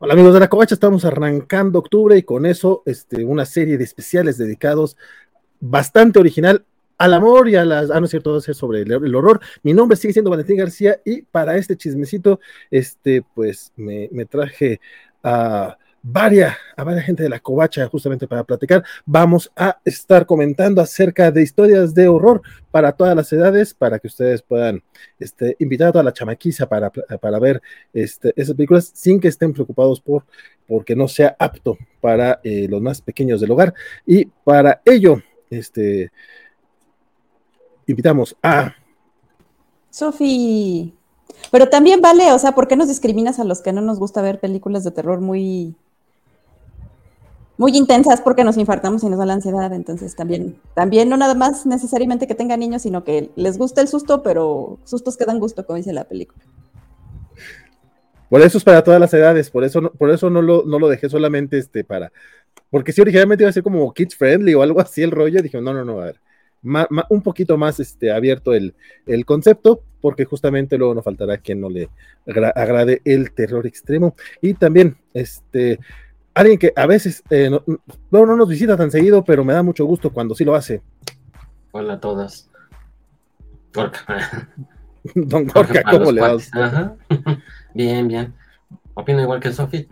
Hola amigos de la Covacha, estamos arrancando octubre y con eso este, una serie de especiales dedicados bastante original al amor y a las... Ah, no es cierto, es sobre el, horror. Mi nombre sigue siendo Valentín García y para este chismecito, este, pues me traje a varias, a varias gente de la covacha justamente para platicar. Vamos a estar comentando acerca de historias de horror para todas las edades, para que ustedes puedan este, invitar a toda la chamaquiza para, para ver este, esas películas sin que estén preocupados por porque no sea apto para eh, los más pequeños del hogar. Y para ello, este, invitamos a... Sofi. Pero también vale, o sea, ¿por qué nos discriminas a los que no nos gusta ver películas de terror muy muy intensas porque nos infartamos y nos da la ansiedad, entonces también, también no nada más necesariamente que tengan niños, sino que les gusta el susto, pero sustos que dan gusto, como dice la película. Por eso es para todas las edades, por eso no, por eso no lo, no lo dejé solamente este para, porque si originalmente iba a ser como kids friendly o algo así el rollo, dije, no, no, no, a ver, un poquito más este, abierto el, el, concepto, porque justamente luego nos faltará quien no le agrade el terror extremo. Y también, este, alguien que a veces eh, no, no, nos visita tan seguido, pero me da mucho gusto cuando sí lo hace. Hola a todas. Don Gorka, ¿cómo le va? Bien, bien. Opino igual que Sofi.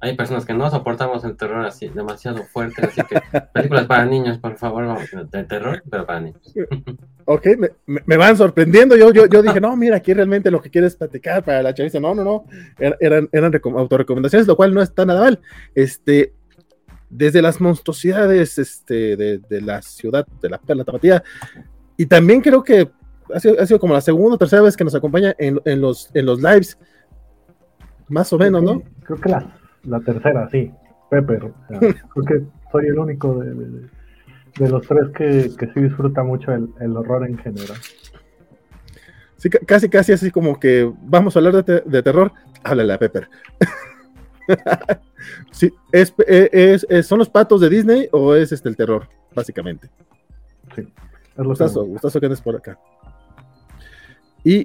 Hay personas que no soportamos el terror así demasiado fuerte, así que películas para niños, por favor, de terror, pero para niños. ok, me, me, van sorprendiendo. Yo, yo, yo dije, no, mira, aquí realmente lo que quieres platicar para la chaviza. No, no, no. Er, eran, eran autorrecomendaciones, lo cual no está nada mal. Este, desde las monstruosidades este, de, de la ciudad de la Perla Tapatía. Y también creo que ha sido, ha sido, como la segunda o tercera vez que nos acompaña en, en, los, en los lives. Más o menos, ¿no? Creo que la la tercera, sí, Pepper. creo que soy el único de, los tres que, sí disfruta mucho el, horror en general. Sí, casi, casi así como que vamos a hablar de, terror, háblale a Pepper. sí, es, es, ¿Son los patos de Disney o es este el terror, básicamente? Sí. Es gustazo, gustazo que andes por acá. Y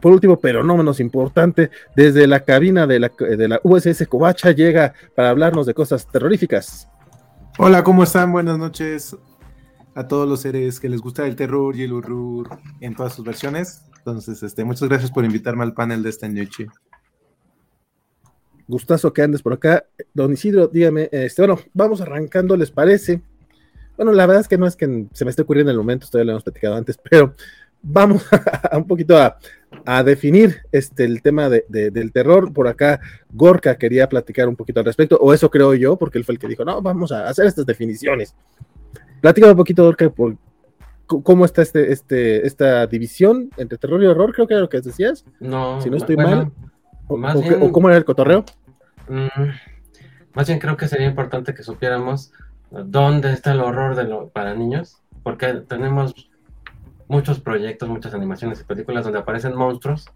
por último, pero no menos importante, desde la cabina de la, de la USS Covacha llega para hablarnos de cosas terroríficas. Hola, ¿cómo están? Buenas noches a todos los seres que les gusta el terror y el horror en todas sus versiones. Entonces, este, muchas gracias por invitarme al panel de esta noche. Gustazo que andes por acá. Don Isidro, dígame, este, bueno, vamos arrancando, ¿les parece? Bueno, la verdad es que no es que se me esté ocurriendo en el momento, todavía lo hemos platicado antes, pero vamos a, un poquito a, definir este, el tema del terror. Por acá, Gorka quería platicar un poquito al respecto, o eso creo yo, porque él fue el que dijo, no, vamos a hacer estas definiciones. Platícame un poquito, Gorka, por cómo está este, este, esta división entre terror y horror, creo que era lo que decías. No, si no estoy mal. O, cómo era el cotorreo? Mm, más bien creo que sería importante que supiéramos dónde está el horror de lo, para niños, porque tenemos muchos proyectos, muchas animaciones y películas donde aparecen monstruos,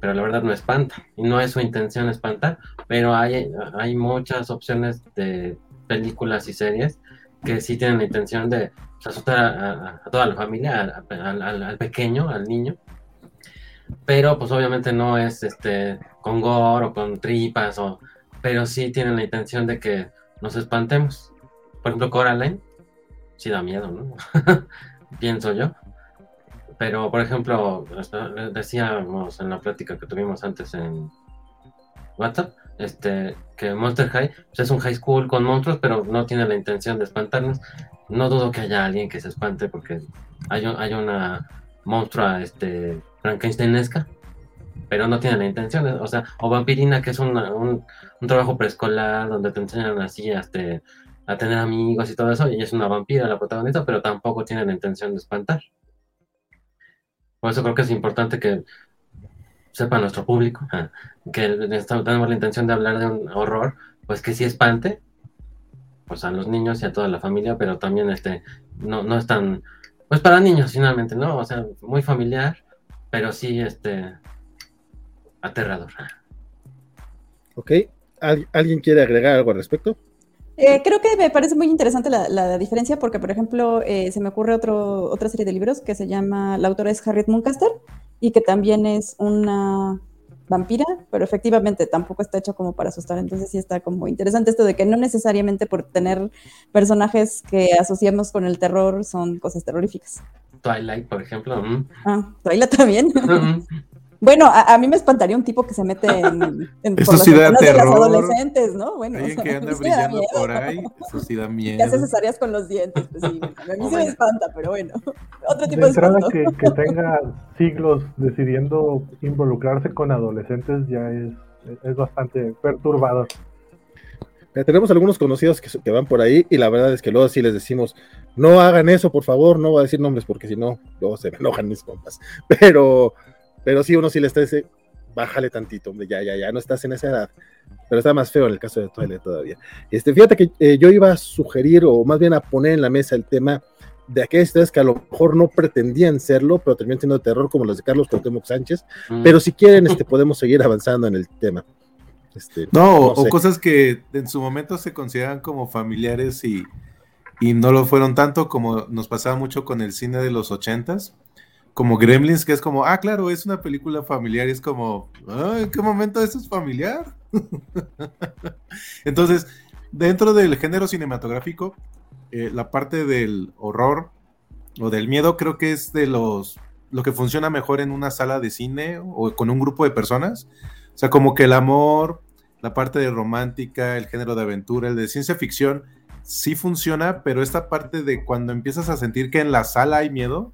pero la verdad no espanta. Y no es su intención espantar, pero hay, hay muchas opciones de películas y series que sí tienen la intención de pues, asustar a, toda la familia, al, pequeño, al niño. Pero pues obviamente no es este con gore o con tripas, o, pero sí tienen la intención de que nos espantemos. Por ejemplo, Coraline, sí da miedo, ¿no? Pienso yo. Pero, por ejemplo, decíamos en la plática que tuvimos antes en WhatsApp, este, que Monster High pues, es un high school con monstruos, pero no tiene la intención de espantarnos. No dudo que haya alguien que se espante porque hay, hay una monstrua este, frankensteinesca, pero no tiene la intención, o sea, o vampirina, que es un, un, trabajo preescolar donde te enseñan así este, a tener amigos y todo eso, y es una vampira la protagonista, pero tampoco tiene la intención de espantar. Por eso creo que es importante que sepa nuestro público que tenemos la intención de hablar de un horror, pues que sí espante, pues a los niños y a toda la familia, pero también este, no, no es tan, pues para niños finalmente, ¿no? O sea, muy familiar, pero sí este, aterrador. Ok, ¿alguien quiere agregar algo al respecto? Eh, creo que me parece muy interesante la, diferencia porque, por ejemplo, eh, se me ocurre otro, otra serie de libros que se llama, la autora es Harriet Muncaster y que también es una, vampira, pero efectivamente tampoco está hecho como para asustar, entonces sí está como interesante esto de que no necesariamente por tener personajes que asociamos con el terror son cosas terroríficas. Twilight, por ejemplo. mm. Ah, Twilight también. Mm. Bueno, a, a mí me espantaría un tipo que se mete en, en Eso por sí da ventanas de terror. adolescentes, ¿no? Bueno, o sea, que anda sí me da brillando miedo. por ahí, eso sí da Que miedo. hace cesáreas con los dientes, pues sí, bueno, a mí Oh sí me espanta, pero bueno, otro tipo De de entrada espanto. que, que tenga siglos decidiendo involucrarse con adolescentes ya es, es bastante perturbador. Eh, Tenemos algunos conocidos que, que van por ahí y la verdad es que luego sí les decimos, no hagan eso, por favor, no voy a decir nombres porque si no, luego se me enojan mis compas. Pero, pero sí, uno sí le está dice, bájale tantito, hombre, ya, ya, ya, no estás en esa edad. Pero está más feo en el caso de Twilight todavía. Este, fíjate que eh, yo iba a sugerir, o más bien a poner en la mesa el tema de aquellas historias que a lo mejor no pretendían serlo, pero terminan siendo de terror, como las de Carlos Cuauhtémoc Sánchez. Mm. Pero si quieren, este, podemos seguir avanzando en el tema. Este, No, sé. o cosas que en su momento se consideran como familiares y, y no lo fueron tanto como nos pasaba mucho con el cine de los ochentas, como Gremlins, que es como, ah, claro, es una película familiar y es como, "Ah, ¿en qué momento eso es familiar? Entonces, dentro del género cinematográfico, eh, la parte del horror o del miedo creo que es de los lo que funciona mejor en una sala de cine o con un grupo de personas. O sea, como que el amor, la parte de romántica, el género de aventura, el de ciencia ficción, sí funciona, pero esta parte de cuando empiezas a sentir que en la sala hay miedo,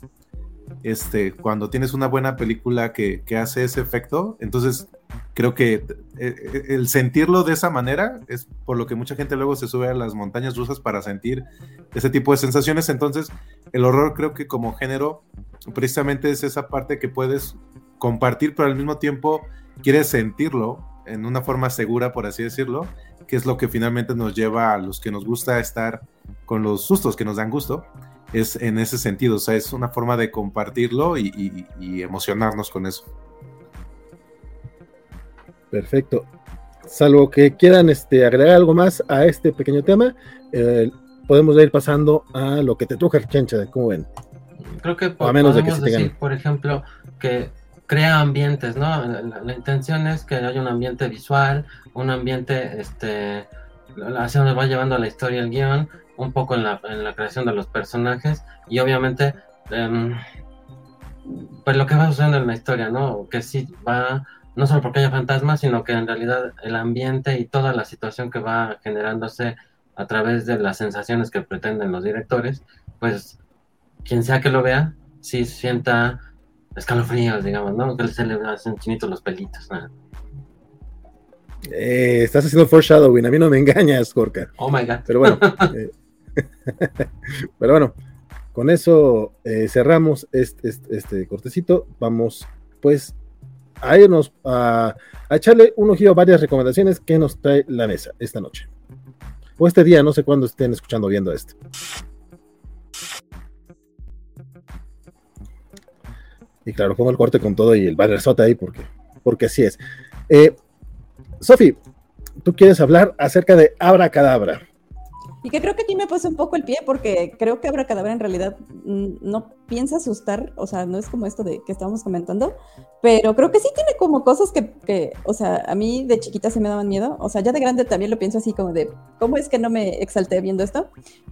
este, cuando tienes una buena película que, que hace ese efecto, entonces creo que eh, eh, el sentirlo de esa manera es por lo que mucha gente luego se sube a las montañas rusas para sentir ese tipo de sensaciones. Entonces, el horror creo que como género precisamente es esa parte que puedes compartir, pero al mismo tiempo quieres sentirlo en una forma segura, por así decirlo, que es lo que finalmente nos lleva a los que nos gusta estar con los sustos que nos dan gusto, es en ese sentido, o sea, es una forma de compartirlo y, y- y emocionarnos con eso. Perfecto. Salvo que quieran este, agregar algo más a este pequeño tema, eh, podemos ir pasando a lo que te toca, Chencha, ¿cómo ven? Creo que a menos de que podemos sí tengan- decir, por ejemplo, que crea ambientes, ¿no? La, la- la intención es que haya un ambiente visual, un ambiente, este, hacia donde va llevando la historia el guion, un poco en la, en la creación de los personajes y obviamente, em, pues lo que va sucediendo en la historia, ¿no? Que sí va, no solo porque haya fantasmas, sino que en realidad el ambiente y toda la situación que va generándose a través de las sensaciones que pretenden los directores, pues quien sea que lo vea, sí sienta escalofríos, digamos, ¿no? Que se le hacen chinitos los pelitos. ¿no? Eh, estás haciendo foreshadowing, a mí no me engañas, Gorka. Oh my god. Pero bueno, eh, pero bueno, con eso eh, cerramos este, este, este cortecito. Vamos, pues, a irnos a, echarle un ojillo a varias recomendaciones que nos trae la mesa esta noche. O este día, no sé cuándo estén escuchando viendo esto. Y claro, pongo el corte con todo y el bannerzote ahí porque, porque así es. Eh, Sofi, tú quieres hablar acerca de Abracadabra. Y que creo que aquí me puse un poco el pie porque creo que Abracadabra en realidad no piensa asustar, o sea, no es como esto de que estábamos comentando, pero creo que sí tiene como cosas que, que, o sea, a mí de chiquita se me daban miedo, o sea, ya de grande también lo pienso así como de, ¿cómo es que no me exalté viendo esto?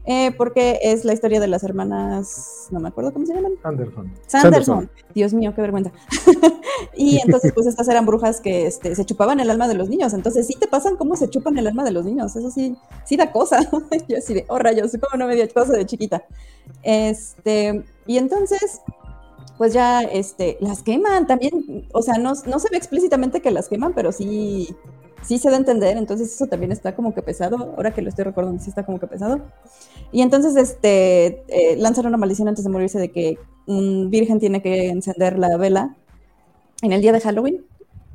Eh, porque es la historia de las hermanas, no me acuerdo cómo se llaman, Anderson. Sanderson. Sanderson. Dios mío, qué vergüenza. y entonces, pues estas eran brujas que este, se chupaban el alma de los niños. Entonces, sí te pasan cómo se chupan el alma de los niños. Eso sí, sí da cosa. Yo así de, oh rayos, cómo no me dio cosa de chiquita. Este, y entonces, pues ya este, las queman también. O sea, no, no se ve explícitamente que las queman, pero sí, sí se da a entender. Entonces, eso también está como que pesado. Ahora que lo estoy recordando, sí está como que pesado. Y entonces este, eh, lanzan una maldición antes de morirse de que un virgen tiene que encender la vela en el día de Halloween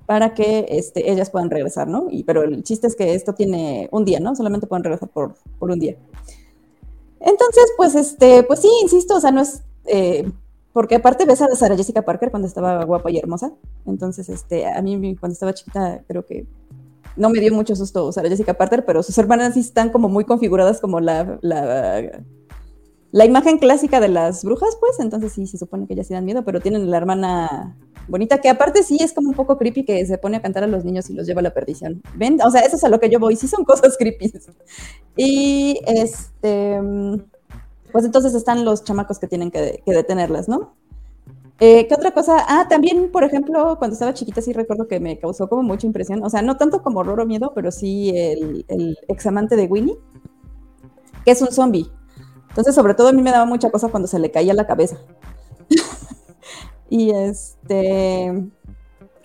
para que este, ellas puedan regresar, ¿no? Y, pero el chiste es que esto tiene un día, ¿no? Solamente pueden regresar por, por un día. Entonces, pues, este, pues sí, insisto, o sea, no es... eh, porque aparte ves a Sara Jessica Parker cuando estaba guapa y hermosa. Entonces, este, a mí cuando estaba chiquita creo que no me dio mucho susto Sara Jessica Parker, pero sus hermanas sí están como muy configuradas como la, la, la imagen clásica de las brujas, pues, entonces sí se supone que ellas sí dan miedo, pero tienen la hermana bonita, que aparte sí es como un poco creepy que se pone a cantar a los niños y los lleva a la perdición. ¿Ven? O sea, eso es a lo que yo voy, sí son cosas creepy. Y este, pues entonces están los chamacos que tienen que, detenerlas, ¿no? Eh, ¿Qué otra cosa? Ah, también, por ejemplo, cuando estaba chiquita sí recuerdo que me causó como mucha impresión, o sea, no tanto como horror o miedo, pero sí el, el examante de Winnie, que es un zombie. Entonces, sobre todo a mí me daba mucha cosa cuando se le caía la cabeza. y este...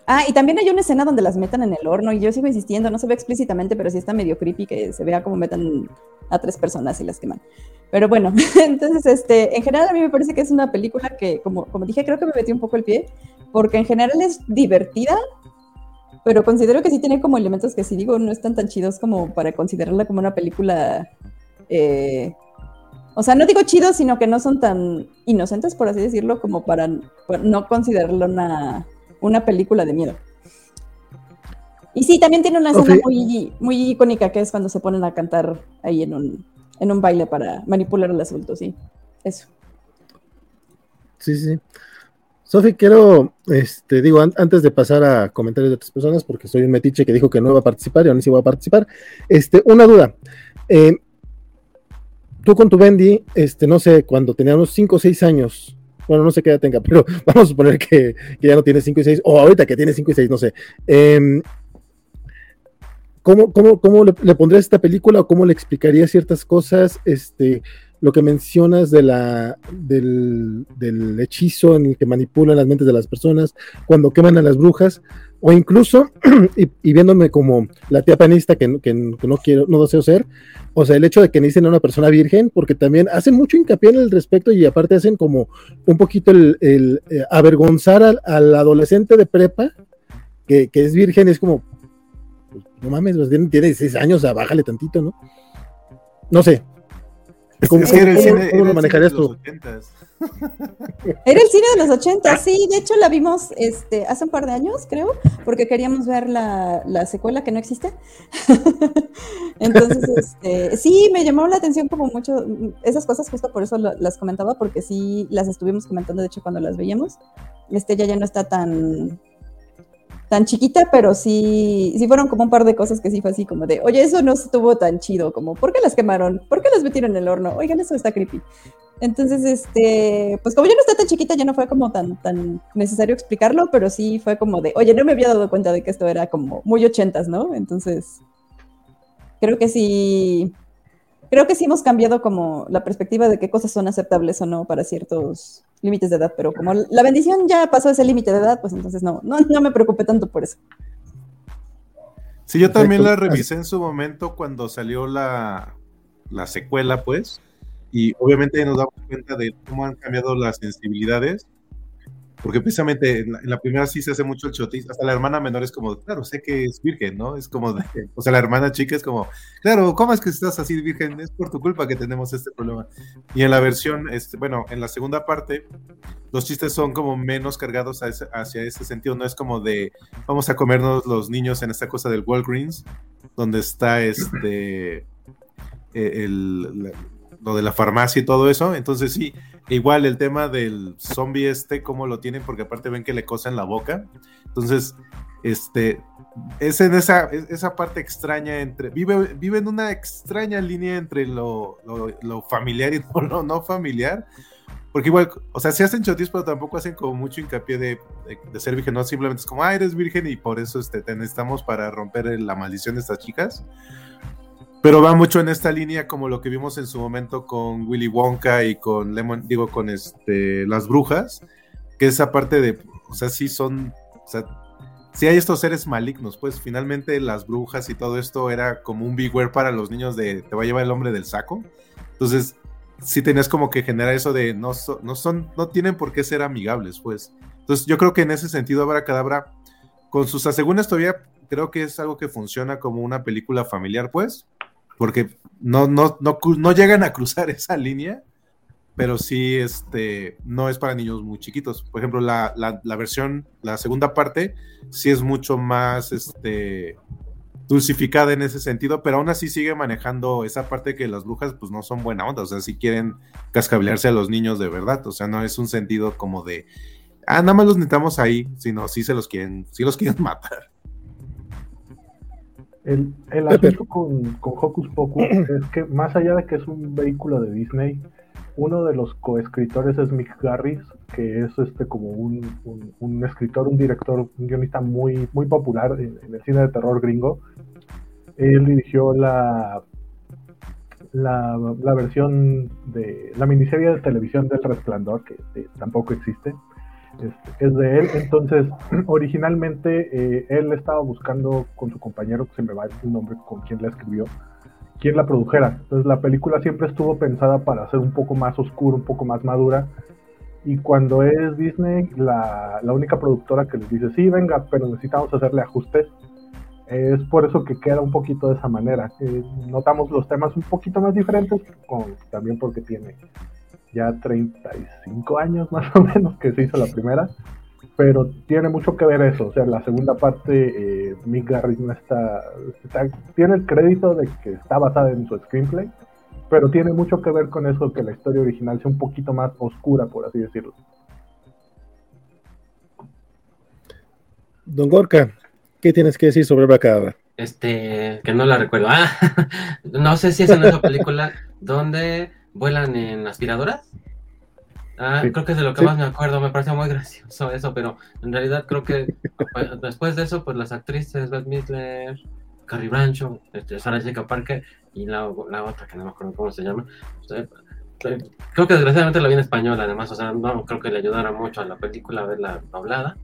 Ah, y también hay una escena donde las metan en el horno y yo sigo insistiendo, no se ve explícitamente, pero sí está medio creepy que se vea como metan a tres personas y las queman. Pero bueno, entonces, este, en general a mí me parece que es una película que, como, como dije, creo que me metí un poco el pie, porque en general es divertida, pero considero que sí tiene como elementos que si digo no están tan chidos como para considerarla como una película, eh, o sea, no digo chidos, sino que no son tan inocentes, por así decirlo, como para no considerarla una, una película de miedo. Y sí, también tiene una escena muy, muy icónica que es cuando se ponen a cantar ahí en un, en un baile para manipular al adulto, sí. Eso. Sí, sí. Sofi, quiero, este, digo, antes de pasar a comentarios de otras personas, porque soy un metiche que dijo que no iba a participar y aún sí voy a participar, este, una duda. Eh, tú con tu Bendy, este, no sé, cuando teníamos 5 o 6 años, bueno, no sé qué edad tenga, pero vamos a suponer que, ya no tiene 5 y 6, o ahorita que tiene 5 y 6, no sé. Eh, ¿Cómo, cómo, cómo le, pondrías esta película o cómo le explicarías ciertas cosas? Este, lo que mencionas de la, del, hechizo en el que manipulan las mentes de las personas, cuando queman a las brujas, o incluso, y, viéndome como la tía panista que, no quiero, no deseo ser, o sea, el hecho de que necesiten a una persona virgen, porque también hacen mucho hincapié en el respecto y aparte hacen como un poquito el, eh, avergonzar al, adolescente de prepa, que, que es virgen, es como, no mames, pues, tiene, tiene 16 años, o sea, bájale tantito, ¿no? No sé. ¿Cómo, era el cine, lo manejarías tú? Era el cine de los 80, sí, de hecho la vimos este, hace un par de años, creo, porque queríamos ver la, la secuela que no existe. Entonces, este, sí, me llamó la atención como mucho esas cosas, justo por eso las comentaba, porque sí las estuvimos comentando, de hecho, cuando las veíamos. Este ya ya no está tan, tan chiquita, pero sí, sí fueron como un par de cosas que sí fue así como de, oye, eso no estuvo tan chido, como, ¿por qué las quemaron? ¿Por qué las metieron en el horno? Oigan, eso está creepy. Entonces, este, pues como ya no está tan chiquita, ya no fue como tan, tan necesario explicarlo, pero sí fue como de, oye, no me había dado cuenta de que esto era como muy ochentas, ¿no? Entonces, creo que sí, creo que sí hemos cambiado como la perspectiva de qué cosas son aceptables o no para ciertos límites de edad, pero como la bendición ya pasó ese límite de edad, pues entonces no, no, no me preocupé tanto por eso. Sí, yo también la revisé en su momento cuando salió la, la secuela, pues, y obviamente nos damos cuenta de cómo han cambiado las sensibilidades porque precisamente en la, primera sí se hace mucho el chotis, hasta la hermana menor es como, claro, sé que es virgen, ¿no? Es como, o sea, la hermana chica es como, claro, ¿cómo es que estás así virgen? Es por tu culpa que tenemos este problema. Y en la versión, este, bueno, en la segunda parte, los chistes son como menos cargados hacia ese sentido, no es como de, vamos a comernos los niños en esta cosa del Walgreens, donde está este, e, el, lo de la farmacia y todo eso, entonces sí, Igual el tema del zombie este, cómo lo tienen, porque aparte ven que le cosen la boca. Entonces, este, es en esa, esa parte extraña entre, vive, vive en una extraña línea entre lo, lo, familiar y lo no familiar. Porque igual, o sea, se hacen chotis, pero tampoco hacen como mucho hincapié de, de, ser virgen, no simplemente es como, ah, eres virgen y por eso este, te necesitamos para romper la maldición de estas chicas. Pero va mucho en esta línea como lo que vimos en su momento con Willy Wonka y con Lemon, digo, con este las brujas, que esa parte de, o sea, sí son, o sea, sí hay estos seres malignos, pues finalmente las brujas y todo esto era como un beware para los niños de te va a llevar el hombre del saco. Entonces, sí tenías como que generar eso de no, no son, no tienen por qué ser amigables, pues. Entonces, yo creo que en ese sentido, Abra Cadabra, con sus asegúnes todavía creo que es algo que funciona como una película familiar, pues porque no, no, no, no llegan a cruzar esa línea, pero sí este, no es para niños muy chiquitos. Por ejemplo, la, la, versión, la segunda parte, sí es mucho más este, dulcificada en ese sentido, pero aún así sigue manejando esa parte que las brujas pues no son buena onda, o sea, si quieren cascablearse a los niños de verdad, o sea, no es un sentido como de, ah, nada más los necesitamos ahí, sino sí se los quieren, sí los quieren matar. El, el asunto con, con Hocus Pocus es que más allá de que es un vehículo de Disney, uno de los coescritores es Mick Garris, que es este como un, un- un escritor, un director, un guionista muy, muy popular en, en el cine de terror gringo. Él dirigió la, la, la versión de la miniserie de televisión del Resplandor, que tampoco existe. Es, de él. Entonces, originalmente eh, él estaba buscando con su compañero, que se me va el nombre con quien la escribió, quien la produjera. Entonces, la película siempre estuvo pensada para ser un poco más oscura, un poco más madura. Y cuando es Disney, la, la única productora que les dice, sí, venga, pero necesitamos hacerle ajustes, es por eso que queda un poquito de esa manera. Eh, notamos los temas un poquito más diferentes, con- también porque tiene ya 35 años más o menos que se hizo la primera, pero tiene mucho que ver eso. O sea, la segunda parte, eh, Mick Garris no está, está- tiene el crédito de que está basada en su screenplay, pero tiene mucho que ver con eso, que la historia original sea un poquito más oscura, por así decirlo. Don Gorka, ¿qué tienes que decir sobre Bracadabra? Este, que no la recuerdo. Ah, no sé si es en esa película donde vuelan en aspiradoras. Ah, Sí. creo que es de lo que Sí. más me acuerdo, me pareció muy gracioso eso, pero en realidad creo que pues, después de eso, pues las actrices, Beth Midler, Carrie Bradshaw, este, Sarah Jessica Parker y la, la otra que no me acuerdo cómo se llama. sea, eh, creo que desgraciadamente la vi en español, además, o sea, no creo que le ayudara mucho a la película verla doblada,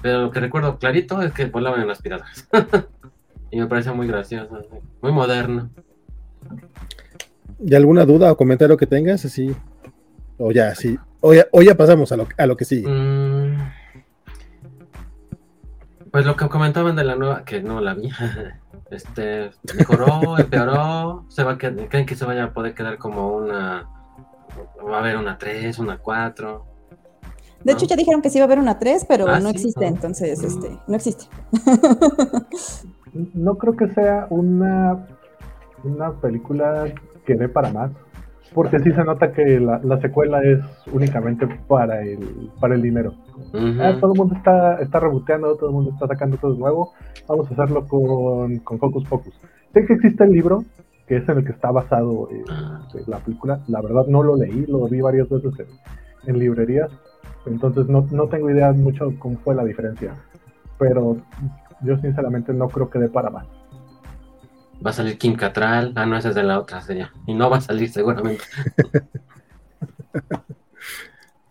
pero lo que recuerdo clarito es que volaban en aspiradoras. y me parece muy gracioso, muy moderno. ¿Y alguna duda o comentario que tengas? Así. O ya, sí. O ya, o ya pasamos a lo, a lo que sigue. Mm, Pues lo que comentaban de la nueva, que no la vi, este, mejoró, empeoró, se va a creen que se vaya a poder quedar como una, va a haber una 3, una 4. De ¿no? hecho, ya dijeron que sí iba a haber una 3, pero Ah, no sí, existe, entonces, este, no existe. No creo que sea una, una película que dé para más, porque sí se nota que la, la secuela es únicamente para el, para el dinero. Ah, todo el mundo está, está reboteando, todo el mundo está sacando todo nuevo. Vamos a hacerlo con, con Focus Focus. Sé que existe el libro, que es en el que está basado eh, Ah. eh, la película. La verdad no lo leí, lo vi varias veces en, en librerías. Entonces no, no tengo idea mucho cómo fue la diferencia. Pero yo sinceramente no creo que dé para más. Va a salir Kim Catral, ah, no, esa es de la otra serie, y no va a salir seguramente.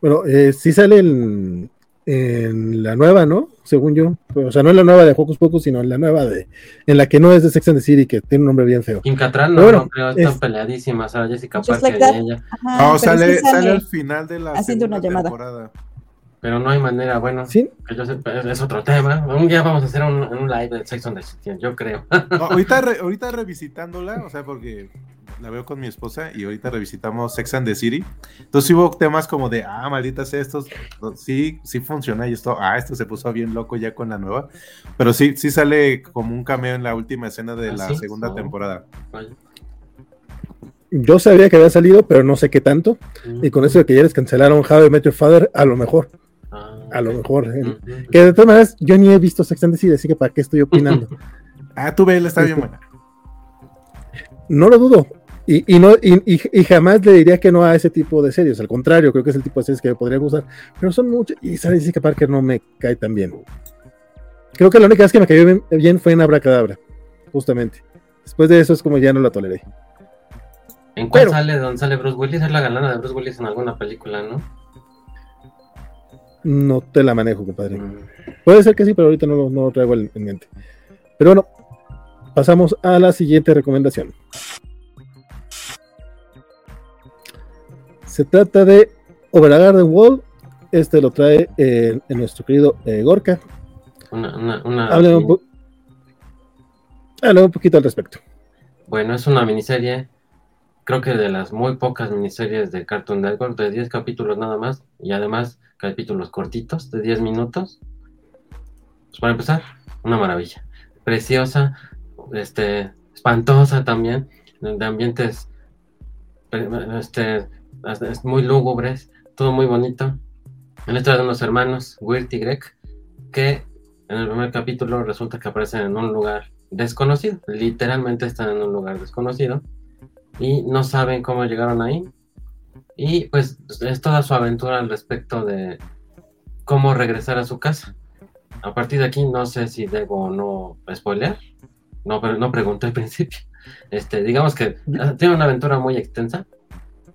Bueno, eh, sí sale en, en la nueva, ¿no? Según yo. O sea, no en la nueva de Hocus Pocus, sino en la nueva de. En la que no es de Sex and the City, que tiene un nombre bien feo. Kim Catral no, Pero bueno, no creo, están es- peleadísimas, Sarah Jessica Parker like y ella, Ajá, No, sale, sí sale al final de la haciendo una llamada. temporada. Pero no hay manera, bueno, Sí, que yo sepa, es, es otro tema. Un día vamos a hacer un, un live de Sex on the City, yo creo. No, ahorita, re- ahorita revisitándola, o sea, porque la veo con mi esposa y ahorita revisitamos Sex and the City. Entonces hubo temas como de, ah, malditas estos, sí, sí funciona y esto, ah, esto se puso bien loco ya con la nueva. Pero sí, sí sale como un cameo en la última escena de ¿Ah, la sí? segunda temporada. Yo sabía que había salido, pero no sé qué tanto. Y con eso de que ya les cancelaron How I Met Your Father, a lo mejor. A lo mejor. Que de todas maneras, yo ni he visto Sex and the City, así que para qué estoy opinando. Ah, tú ves, está bien buena. No lo dudo. Y, y no, y, y- y jamás le diría que no a ese tipo de series. Al contrario, creo que es el tipo de series que me podría gustar. Pero son muchas. Y Sarah Jessica Parker no me cae tan bien. Creo que la única vez que me cayó bien, bien fue en Abracadabra. Justamente. Después de eso es como ya no la toleré. ¿En cuál Pero- sale? ¿Dónde sale Bruce Willis? Es la galana de Bruce Willis en alguna película, ¿no? No te la manejo, compadre. Mm. Puede ser que sí, pero ahorita no, lo- no lo traigo en, en mente. Pero bueno, pasamos a la siguiente recomendación. Se trata de Over a Garden Wall. Este lo trae eh, en nuestro querido eh, Gorka. Una, una, una- Háblame un, po- háblame un poquito al respecto. Bueno, es una miniserie, creo que de las muy pocas miniseries de Cartoon Network, de 10 capítulos nada más, y además capítulos cortitos, de 10 minutos. Pues para empezar, una maravilla. Preciosa, este, espantosa también, de ambientes pe- este, es muy lúgubres, todo muy bonito. La historia de unos hermanos, Wirt y Greg, que en el primer capítulo resulta que aparecen en un lugar desconocido. Literalmente están en un lugar desconocido y no saben cómo llegaron ahí. Y pues es toda su aventura al respecto de cómo regresar a su casa. A partir de aquí no sé si debo o no spoiler. No, pero no pregunté al principio. Este, digamos que ah, tiene una aventura muy extensa.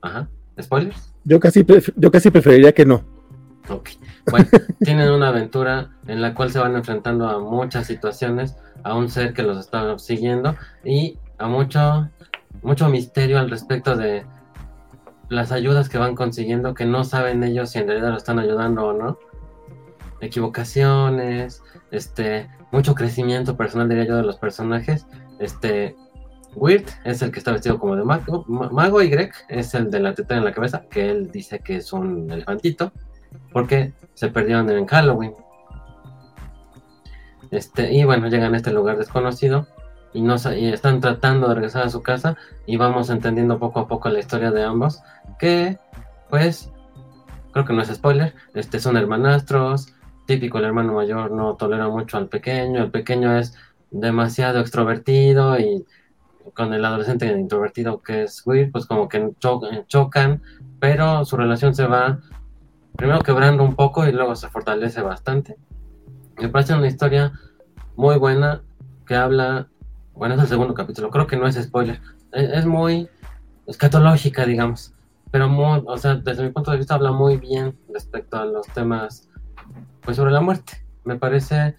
Ajá. ¿Spoilers? Yo casi, yo casi preferiría que no. Ok. Bueno, tienen una aventura en la cual se van enfrentando a muchas situaciones, a un ser que los está siguiendo y a mucho, mucho misterio al respecto de las ayudas que van consiguiendo que no saben ellos si en realidad lo están ayudando o no. Equivocaciones, este, mucho crecimiento personal diría yo de los personajes. Este, Weird es el que está vestido como de mago, Ma- mago y Greg es el de la teta en la cabeza, que él dice que es un elefantito porque se perdieron en Halloween. Este, y bueno, llegan a este lugar desconocido y, no, y están tratando de regresar a su casa y vamos entendiendo poco a poco la historia de ambos, que pues creo que no es spoiler, este son hermanastros, típico el hermano mayor no tolera mucho al pequeño, el pequeño es demasiado extrovertido y con el adolescente introvertido que es Will, pues como que cho- chocan, pero su relación se va primero quebrando un poco y luego se fortalece bastante. Me parece una historia muy buena que habla, bueno, es el segundo capítulo, creo que no es spoiler, es, es muy escatológica, digamos, pero o sea, desde mi punto de vista habla muy bien respecto a los temas, pues sobre la muerte. Me parece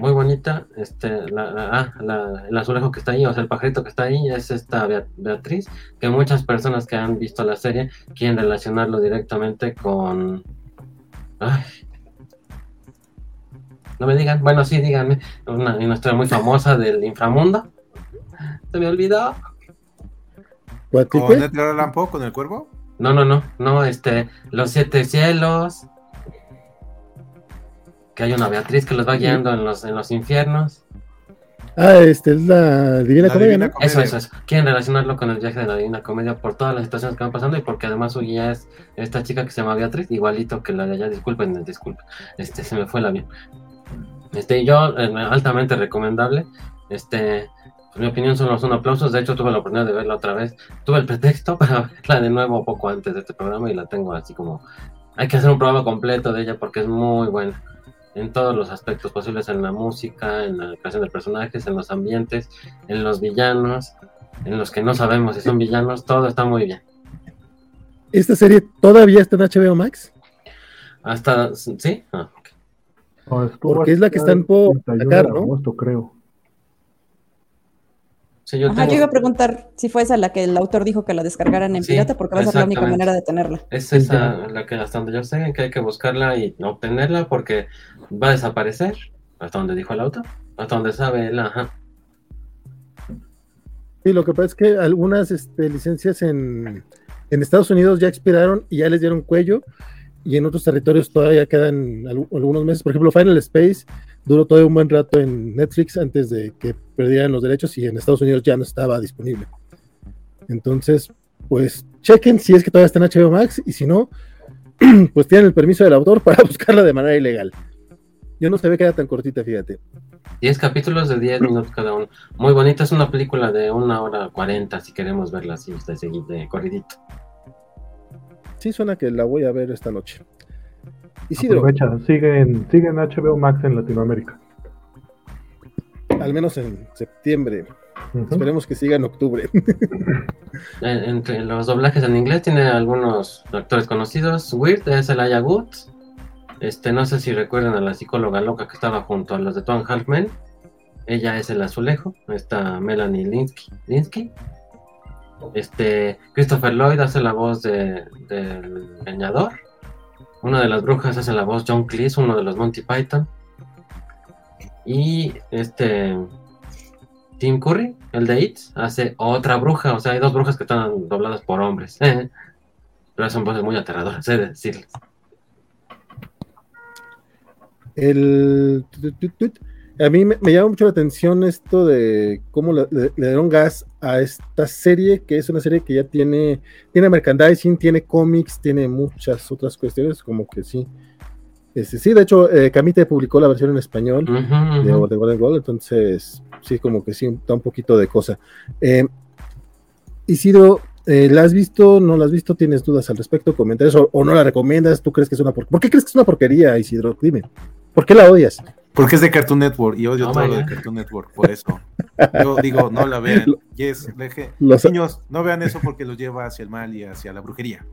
muy bonita, este, la, ah, el azulejo que está ahí, o sea, el pajarito que está ahí es esta Bea- Beatriz, que muchas personas que han visto la serie quieren relacionarlo directamente con... Ay. No me digan, bueno, sí, díganme, una, una historia muy famosa del inframundo. Se me olvidó. ¿Con Allan Poe, con el cuervo? No, no, no, no, este, los siete cielos. Que hay una Beatriz que los va guiando en los, en los infiernos. Ah, este es la Divina La Comedia, Divina ¿no? Comedia. Eso, eso, eso. Quieren relacionarlo con el viaje de la Divina Comedia por todas las situaciones que van pasando y porque además su guía es esta chica que se llama Beatriz, igualito que la de allá. Disculpen, disculpen. Este, se me fue el avión. Este, yo, eh, altamente recomendable. Este, pues, mi opinión son los un aplausos. De hecho, tuve la oportunidad de verla otra vez. Tuve el pretexto para verla de nuevo poco antes de este programa y la tengo así como. Hay que hacer un programa completo de ella porque es muy buena en todos los aspectos posibles, en la música, en la creación de personajes, en los ambientes, en los villanos, en los que no sabemos si son villanos, todo está muy bien. Esta serie todavía está en HBO Max. Hasta, ¿sí? Ah. No, Porque es la que están por 31 sacar, ¿no? agosto, creo. Sí, yo Ajá, tengo- yo iba a preguntar si fue esa la que el autor dijo que la descargaran en Sí, pirata, porque va a ser la única manera de tenerla. Es esa la que hasta donde yo sé que hay que buscarla y obtenerla porque va a desaparecer, hasta donde dijo el autor, hasta donde sabe él, ajá. Sí, lo que pasa es que algunas este, licencias en, en Estados Unidos ya expiraron y ya les dieron cuello, y en otros territorios todavía quedan al- algunos meses. Por ejemplo, Final Space duró todavía un buen rato en Netflix antes de que perdieran los derechos y en Estados Unidos ya no estaba disponible. Entonces, pues chequen si es que todavía está en HBO Max y si no, pues tienen el permiso del autor para buscarla de manera ilegal. Yo no sabía que era tan cortita, fíjate. 10 capítulos de 10 minutos cada uno. Muy bonita, es una película de una hora 40 si queremos verla así, de, de corridito. Sí, suena que la voy a ver esta noche. Isidro, Aprovecha, sigue en, sigue en HBO Max en Latinoamérica. al menos en septiembre. Esperemos que siga en octubre. Entre los doblajes en inglés tiene algunos actores conocidos. Weird es Elijah Wood. Este, no sé si recuerdan a la psicóloga loca que estaba junto a los de Tom Halfman. Ella es el azulejo. Está Melanie Linsky. Linsky. Este, Christopher Lloyd hace la voz de, del leñador. Una de las brujas hace la voz John Cleese, uno de los Monty Python. Y este Tim Curry, el de It, hace otra bruja. O sea, hay dos brujas que están dobladas por hombres. Pero son voces muy aterradoras, he de decirles. El. A mí me, llama mucho la atención esto de cómo le, dieron gas a esta serie, que es una serie que ya tiene, tiene merchandising, tiene cómics, tiene muchas otras cuestiones, como que sí. Este, sí, de hecho, eh, Camite publicó la versión en español de, Golden Gold, entonces sí, como que sí, da un poquito de cosa. Eh, Isidro, eh, ¿la has visto? ¿No la has visto? ¿Tienes dudas al respecto? ¿Comentarios? O, o, no la recomiendas? ¿Tú crees que es una porquería? ¿Por qué crees que es una porquería, Isidro? Dime. ¿Por qué la odias? Porque es de Cartoon Network y odio todo lo de Cartoon Network, por eso. Yo digo, no la vean. Yes, Los niños, no vean eso porque los lleva hacia el mal y hacia la brujería.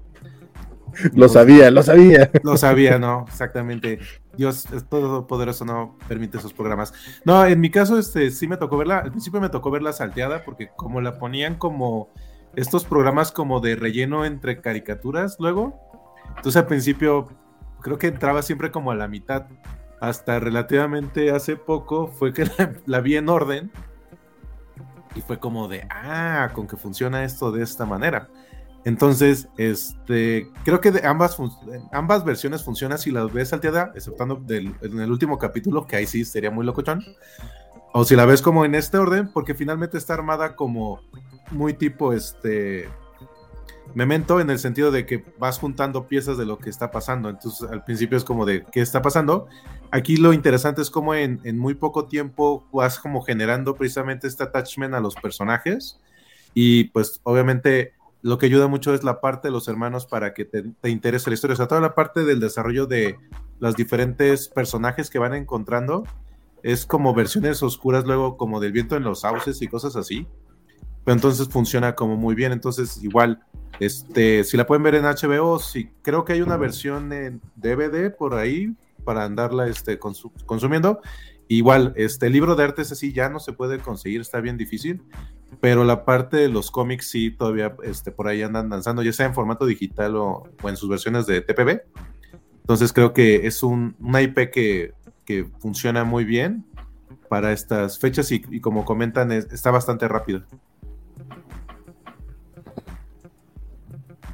Lo sabía, lo sabía. Lo sabía, no, exactamente. Dios es todopoderoso, no permite esos programas. No, en mi caso, este, sí me tocó verla. Al principio me tocó verla salteada porque como la ponían como estos programas como de relleno entre caricaturas luego. Entonces al principio creo que entraba siempre como a la mitad hasta relativamente hace poco fue que la, vi en orden y fue como de, ah, con que funciona esto de esta manera. Entonces, este, creo que de ambas, ambas versiones funcionan si las ves salteada, exceptando del, en el último capítulo, que ahí sí sería muy locochón. O si la ves como en este orden, porque finalmente está armada como muy tipo, este, memento en el sentido de que vas juntando piezas de lo que está pasando. Entonces al principio es como de qué está pasando. Aquí lo interesante es como en, muy poco tiempo vas como generando precisamente este attachment a los personajes. Y pues obviamente lo que ayuda mucho es la parte de los hermanos para que te, te interese la historia. O sea, toda la parte del desarrollo de los diferentes personajes que van encontrando es como versiones oscuras luego como del viento en los sauces y cosas así. Pero entonces funciona como muy bien. Entonces igual este, si la pueden ver en HBO, sí, creo que hay una versión en DVD por ahí para andarla este, consumiendo. Igual, este libro de arte así ya no se puede conseguir, está bien difícil, pero la parte de los cómics sí todavía este, por ahí andan danzando, ya sea en formato digital o, en sus versiones de TPB. Entonces creo que es un, una IP que, que funciona muy bien para estas fechas y, como comentan, está bastante rápido.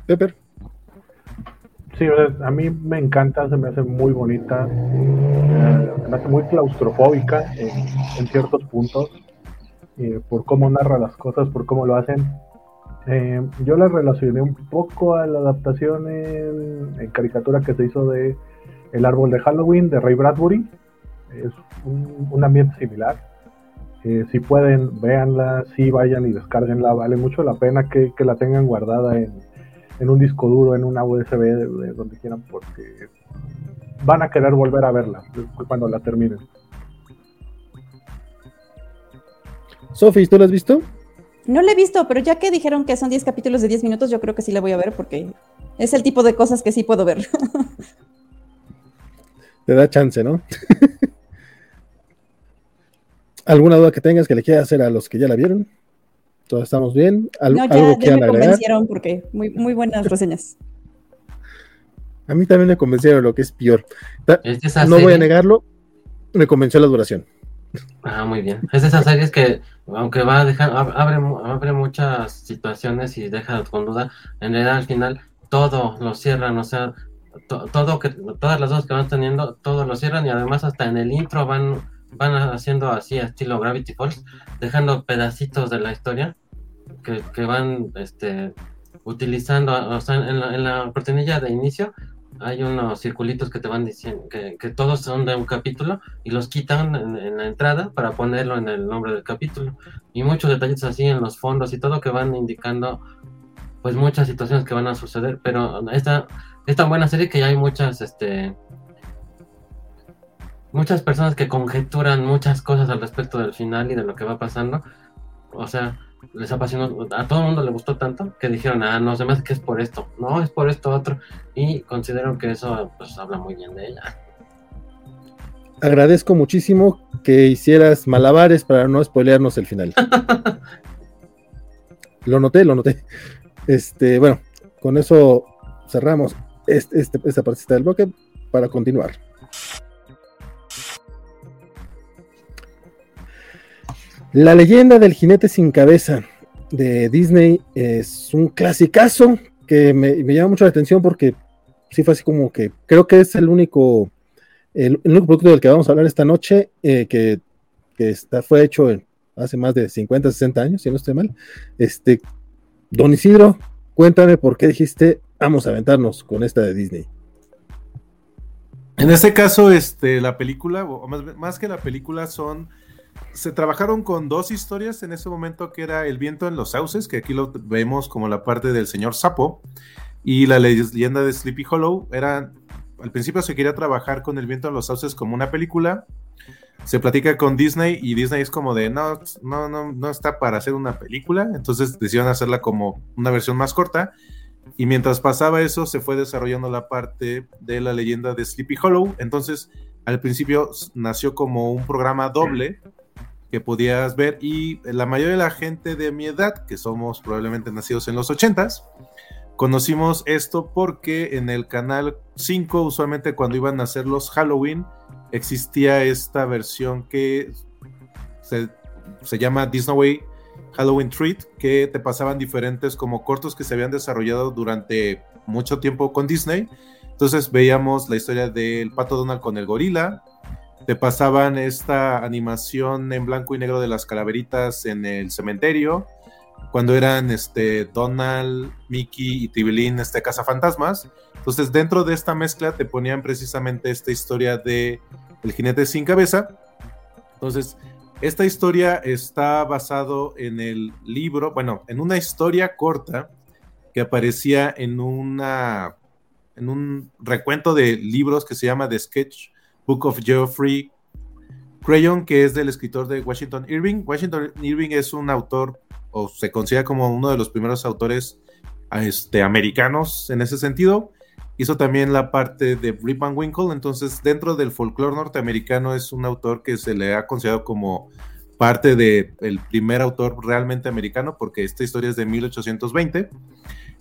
Pepper. Sí, a mí me encanta, se me hace muy bonita, eh, me hace muy claustrofóbica en, ciertos puntos, eh, por cómo narra las cosas, por cómo lo hacen. Eh, yo la relacioné un poco a la adaptación en, caricatura que se hizo de El árbol de Halloween de Ray Bradbury. Es un, ambiente similar. si pueden, véanla, si vayan y descarguenla, vale mucho la pena que la tengan guardada en, en un disco duro, en una USB, de, donde quieran, porque van a querer volver a verla cuando la terminen. Sofi, ¿tú la has visto? No la he visto, pero ya que dijeron que son 10 capítulos de 10 minutos, yo creo que sí la voy a ver porque es el tipo de cosas que sí puedo ver. Te da chance, ¿no? ¿Alguna duda que tengas que le quieras hacer a los que ya la vieron? ¿Todos estamos bien? ¿Algo, no, ya, ya me convencieron porque muy, muy buenas reseñas. A mí también me convencieron, lo que es peor. no voy a negarlo, me convenció la duración. Ah, muy bien. Es de esas series que, aunque va a dejar, abre, abre muchas situaciones y deja con duda, en realidad al final todo lo cierran, o sea, todo que, todas las dos que van teniendo, todo lo cierran y además hasta en el intro van van haciendo así estilo Gravity Falls, dejando pedacitos de la historia que, van este, utilizando, o sea, en la, en de inicio hay unos circulitos que te van diciendo que, todos son de un capítulo y los quitan en, la entrada para ponerlo en el nombre del capítulo. Y muchos detalles así en los fondos y todo que van indicando pues muchas situaciones que van a suceder. Pero esta es tan buena serie que ya hay muchas este muchas personas que conjeturan muchas cosas al respecto del final y de lo que va pasando. O sea, les apasionó, a todo el mundo le gustó tanto que dijeron, ah, no, se me hace que es por esto, no, es por esto otro. Y considero que eso pues habla muy bien de ella. Agradezco muchísimo que hicieras malabares para no spoilearnos el final. lo noté, lo noté. Este, bueno, con eso cerramos este, este, esta partida del bloque para continuar. La leyenda del jinete sin cabeza de Disney es un clasicazo que me, llama mucho la atención porque sí fue así como que creo que es el único, el, único producto del que vamos a hablar esta noche eh, que que fue hecho en, hace más de 50, 60 años, si no estoy mal. Este, Don Isidro, cuéntame por qué dijiste, vamos a aventarnos con esta de Disney. En este caso, este, la película, o más que la película, son se trabajaron con dos historias en ese momento que era El viento en los sauces, que aquí lo vemos como la parte del señor Sapo, y la leyenda de Sleepy Hollow. Era, al principio se quería trabajar con El viento en los sauces como una película. Se platica con Disney y Disney es como de no, no, no, no está para hacer una película. Entonces decidieron hacerla como una versión más corta. Y mientras pasaba eso, se fue desarrollando la parte de la leyenda de Sleepy Hollow. Entonces, al principio nació como un programa doble que podías ver y la mayoría de la gente de mi edad, que somos probablemente nacidos en los 80s, conocimos esto porque en el canal 5, usualmente cuando iban a hacer los Halloween, existía esta versión que se, se llama Disney Halloween Treat, que te pasaban diferentes como cortos que se habían desarrollado durante mucho tiempo con Disney. Entonces veíamos la historia del pato Donald con el gorila, te pasaban esta animación en blanco y negro de las calaveritas en el cementerio, cuando eran este, Donald, Mickey y Tibilín, este fantasmas. Entonces, dentro de esta mezcla te ponían precisamente esta historia de El jinete sin cabeza. Entonces, esta historia está basado en el libro, bueno, en una historia corta que aparecía en una en un recuento de libros que se llama The Sketch Book of Geoffrey Crayon, que es del escritor de Washington Irving. Washington Irving es un autor, o se considera como uno de los primeros autores este, americanos en ese sentido. Hizo también la parte de Rip Van Winkle, entonces dentro del folclore norteamericano es un autor que se le ha considerado como parte del primer autor realmente americano, porque esta historia es de 1820,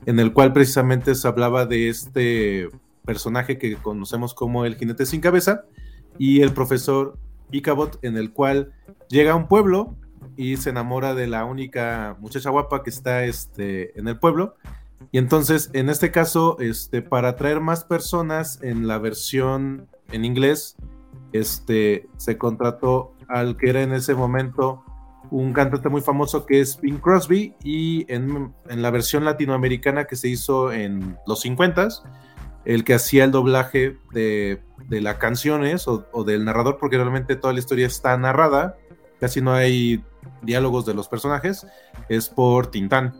en el cual precisamente se hablaba de este personaje que conocemos como el jinete sin cabeza, y el profesor Icabot, en el cual llega a un pueblo y se enamora de la única muchacha guapa que está este, en el pueblo. Y entonces, en este caso, este, para atraer más personas en la versión en inglés, este, se contrató al que era en ese momento un cantante muy famoso que es Bing Crosby y en, en la versión latinoamericana que se hizo en los 50s, el que hacía el doblaje de, de las canciones o, del narrador, porque realmente toda la historia está narrada, casi no hay diálogos de los personajes, es por Tintán.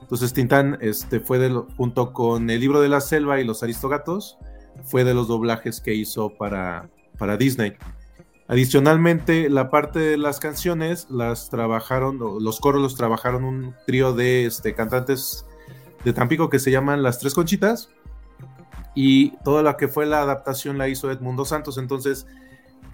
Entonces Tintán este, fue de junto con el libro de la selva y los aristogatos, fue de los doblajes que hizo para, para Disney. Adicionalmente, la parte de las canciones las trabajaron, los coros los trabajaron un trío de este, cantantes de Tampico que se llaman Las Tres Conchitas y toda la que fue la adaptación la hizo Edmundo Santos. Entonces,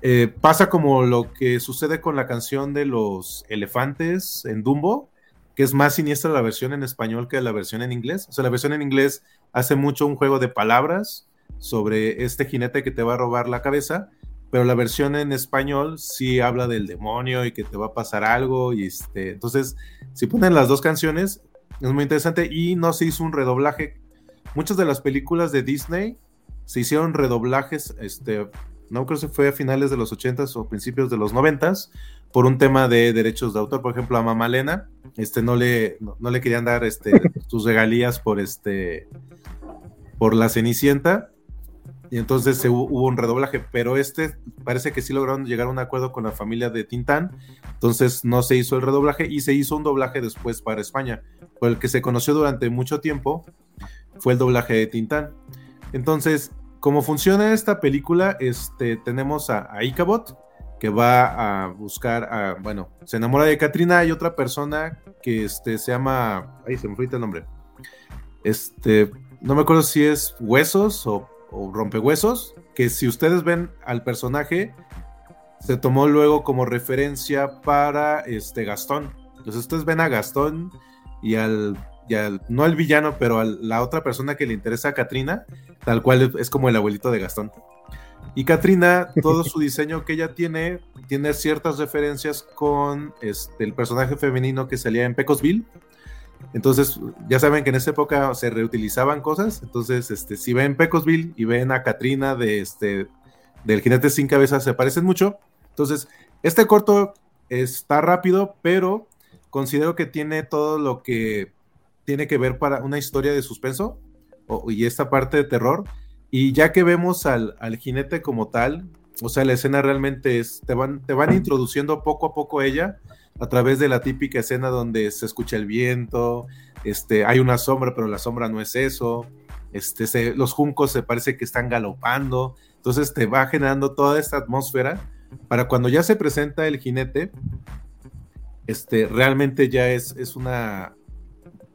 eh, pasa como lo que sucede con la canción de los elefantes en Dumbo, que es más siniestra la versión en español que la versión en inglés. O sea, la versión en inglés hace mucho un juego de palabras sobre este jinete que te va a robar la cabeza, pero la versión en español sí habla del demonio y que te va a pasar algo. Y este, entonces, si ponen las dos canciones, es muy interesante y no se hizo un redoblaje muchas de las películas de Disney se hicieron redoblajes, este, no creo que fue a finales de los 80s o principios de los 90s, por un tema de derechos de autor. Por ejemplo, a Mamá Lena, este, no le, no, le querían dar este, sus regalías por, este, por la Cenicienta. Y entonces se, hubo un redoblaje, pero este parece que sí lograron llegar a un acuerdo con la familia de Tintán, entonces no se hizo el redoblaje y se hizo un doblaje después para España, por el que se conoció durante mucho tiempo fue el doblaje de Tintán. Entonces, como funciona esta película, este, tenemos a, Icabot, que va a buscar a, bueno, se enamora de Katrina y otra persona que este, se llama, ahí se me fue el nombre, este, no me acuerdo si es Huesos o, o Rompehuesos, que si ustedes ven al personaje, se tomó luego como referencia para este Gastón. Entonces ustedes ven a Gastón y al no al villano, pero a la otra persona que le interesa a Katrina, tal cual es como el abuelito de Gastón. Y Katrina, todo su diseño que ella tiene, tiene ciertas referencias con este, el personaje femenino que salía en Pecosville. Entonces, ya saben que en esa época se reutilizaban cosas. Entonces, este, si ven Pecosville y ven a Katrina de este, del jinete sin cabeza, se parecen mucho. Entonces, este corto está rápido, pero considero que tiene todo lo que tiene que ver para una historia de suspenso y esta parte de terror. Y ya que vemos al, al, jinete como tal, o sea, la escena realmente es, te van, te van introduciendo poco a poco ella a través de la típica escena donde se escucha el viento, este, hay una sombra, pero la sombra no es eso, este, los juncos se parece que están galopando, entonces te va generando toda esta atmósfera para cuando ya se presenta el jinete, este, realmente ya es, es una,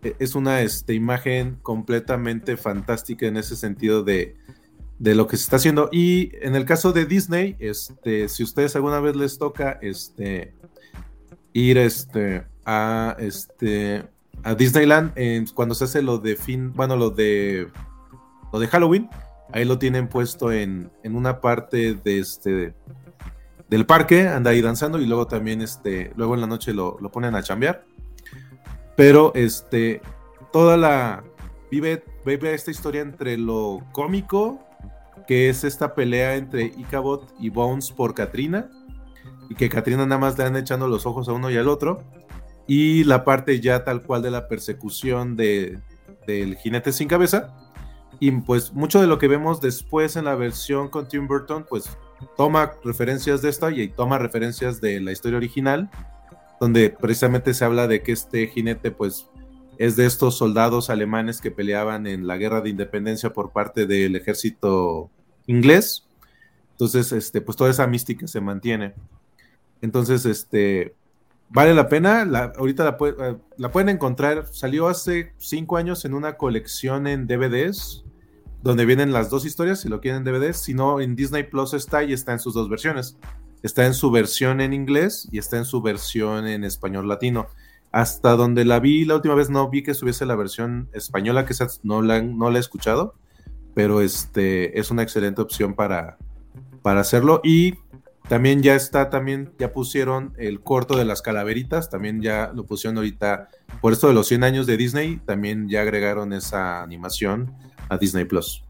es una este, imagen completamente fantástica en ese sentido de, de, lo que se está haciendo. Y en el caso de Disney, este, si ustedes alguna vez les toca este, ir este, a, este, a Disneyland cuando se hace lo de fin, bueno, lo de lo de Halloween, ahí lo tienen puesto en, en una parte de este del parque, anda ahí danzando y luego también este, luego en la noche lo, lo ponen a chambear. Pero este, toda la vive, vive esta historia entre lo cómico, que es esta pelea entre Icabot y Bones por Katrina, y que Katrina nada más le han echando los ojos a uno y al otro, y la parte ya tal cual de la persecución de, del jinete sin cabeza. Y pues mucho de lo que vemos después en la versión con Tim Burton, pues toma referencias de esta y toma referencias de la historia original, donde precisamente se habla de que este jinete pues es de estos soldados alemanes que peleaban en la guerra de independencia por parte del ejército inglés. Entonces, este, pues toda esa mística se mantiene. Entonces, este, vale la pena. La, ahorita la, eh, pueden encontrar. Salió hace cinco años en una colección en DVDs, donde vienen las dos historias, si lo quieren en DVDs. Si no, en Disney Plus está y está en sus dos versiones. Está en su versión en inglés y está en su versión en español latino. Hasta donde la vi la última vez no vi que subiese la versión española, que no la, no la he escuchado, pero este es una excelente opción para, para hacerlo. Y también ya está, también ya pusieron el corto de las calaveritas, también ya lo pusieron ahorita, por esto de los 100 años de Disney, también ya agregaron esa animación a Disney Plus.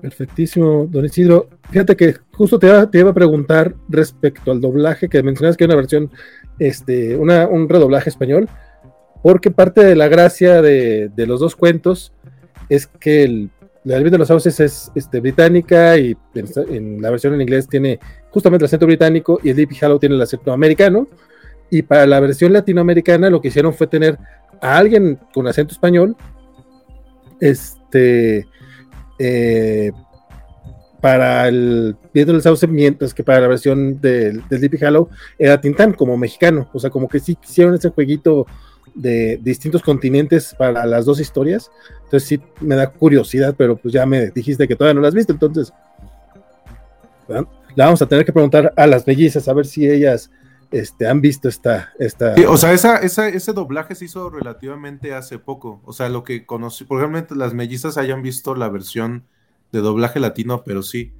Perfectísimo, don Isidro. Fíjate que justo te iba, a preguntar respecto al doblaje, que mencionas que hay una versión, este, un redoblaje español, porque parte de la gracia de, los dos cuentos es que el la de los sauces es este, británica y en, la versión en inglés tiene justamente el acento británico y el Deep Hollow tiene el acento americano. Y para la versión latinoamericana lo que hicieron fue tener a alguien con acento español, este, eh, para el Viento del Sauce, mientras que para la versión del, del Deep Hollow era Tintán como mexicano. O sea, como que sí hicieron ese jueguito de, distintos continentes para las dos historias. Entonces sí me da curiosidad, pero pues ya me dijiste que todavía no las has visto, entonces la vamos a tener que preguntar a las mellizas a ver si ellas este, han visto esta... esta... o sea, esa, ese doblaje se hizo relativamente hace poco. O sea, lo que conocí, probablemente las mellizas hayan visto la versión de doblaje latino, pero sí.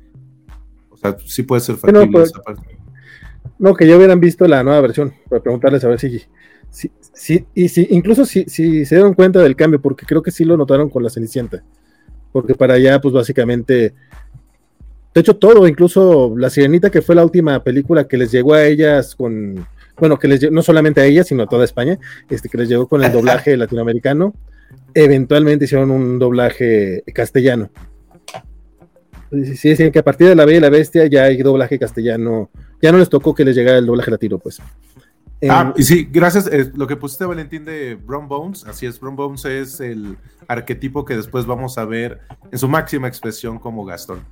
O sea, sí puede ser factible no, pues, esa parte. No, que ya hubieran visto la nueva versión, para preguntarles a ver si, si, Sí, y sí, incluso si, si se dieron cuenta del cambio, porque creo que sí lo notaron con la Cenicienta. Porque para allá, pues básicamente, de hecho todo, incluso la Sirenita, que fue la última película que les llegó a ellas con, bueno, que les no solamente a ellas, sino a toda España, este, que les llegó con el doblaje latinoamericano, eventualmente hicieron un doblaje castellano. Sí, sí, que a partir de La Bella y la Bestia ya hay doblaje castellano, ya no les tocó que les llegara el doblaje latino, pues ah, y sí, gracias. Eh, lo que pusiste, Valentín, de Brown Bones, así es, Brown Bones es el arquetipo que después vamos a ver en su máxima expresión como Gastón.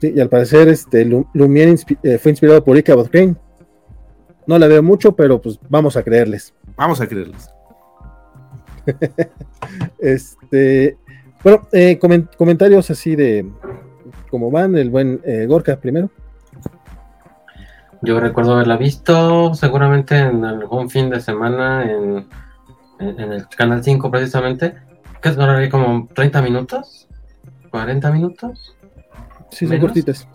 Sí, y al parecer este, Lumiere eh, fue inspirado por Ichabod Crane. No la veo mucho, pero pues vamos a creerles. Vamos a creerles. este, bueno, eh, comentarios así de cómo van, el buen Gorka primero. Yo recuerdo haberla visto seguramente en algún fin de semana en, el Canal 5 precisamente. Que es como 30 minutos, 40 minutos. Sí, son cortitas.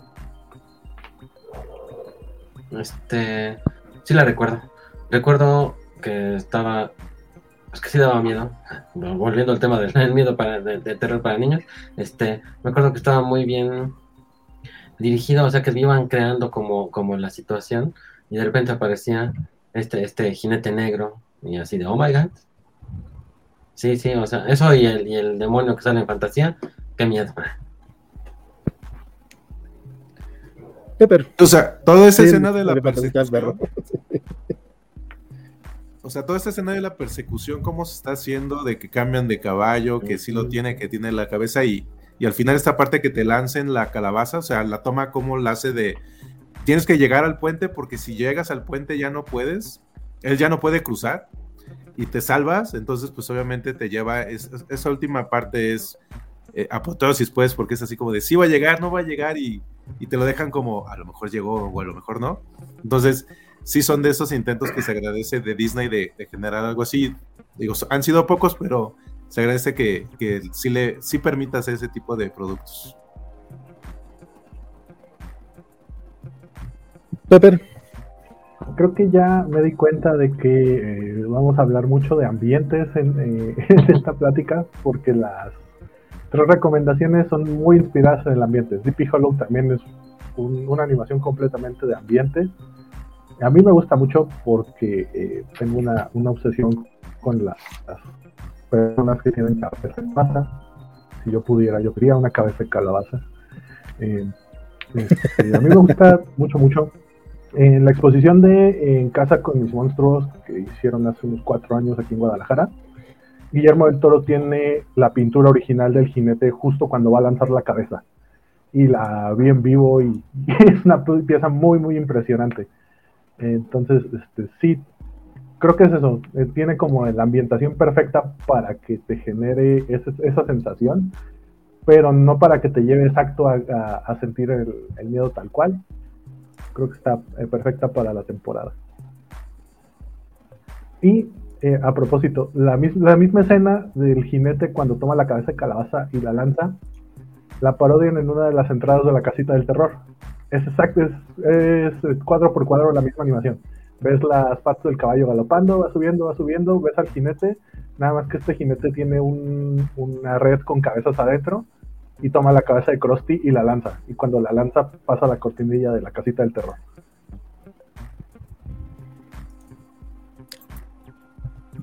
Este, sí la recuerdo. Recuerdo que estaba, es que sí daba miedo. Volviendo al tema del miedo para, de, terror para niños. Este, me acuerdo que estaba muy bien dirigido, o sea, que iban creando como, como la situación y de repente aparecía este, este jinete negro y así de, oh my god. Sí, sí, o sea, eso y el, y el demonio que sale en fantasía, qué miedo. Pepper. O sea, toda esa Sí, escena de la persecución. O sea, toda esta escena de la persecución, cómo se está haciendo, de que cambian de caballo, que sí lo tiene, que tiene la cabeza y, y al final esta parte que te lancen la calabaza, o sea, la toma como la hace de, tienes que llegar al puente porque si llegas al puente ya no puedes, él ya no puede cruzar y te salvas, entonces pues obviamente te lleva, es- es- esa última parte es eh, apoteosis pues, porque es así como de, sí va a llegar, no va a llegar y, y te lo dejan como, a lo mejor llegó o a lo mejor no. Entonces, sí son de esos intentos que se agradece de Disney de, generar algo así. Digo, han sido pocos, pero se agradece que, que sí, le, sí permitas ese tipo de productos. Pepper. Creo que ya me di cuenta de que eh, vamos a hablar mucho de ambientes en, eh, en esta plática, porque las tres recomendaciones son muy inspiradas en el ambiente. Sleepy Hollow también es un- una animación completamente de ambiente. A mí me gusta mucho porque eh, tengo una, obsesión con las, las personas que tienen cabeza de calabaza. Si yo pudiera, yo quería una cabeza de calabaza. Eh, este, a mí me gusta mucho, mucho en la exposición de En Casa con mis monstruos que hicieron hace unos cuatro años aquí en Guadalajara, Guillermo del Toro tiene la pintura original del jinete justo cuando va a lanzar la cabeza. Y la vi en vivo y, es una pieza muy, muy impresionante. Entonces, este, sí, creo que es eso. eh, Tiene como la ambientación perfecta para que te genere esa sensación, pero no para que te lleve exacto a sentir el, el miedo tal cual creo que está eh, perfecta para la temporada. Y eh, a propósito, la, la misma escena del jinete cuando toma la cabeza de calabaza y la lanza, la parodian en una de las entradas de la casita del terror. Es exacto, es, es cuadro por cuadro la misma animación. Ves las patas del caballo galopando, va subiendo, va subiendo, ves al jinete, nada más que este jinete tiene un- una red con cabezas adentro y toma la cabeza de Krusty y la lanza. Y cuando la lanza pasa la cortinilla de la casita del terror.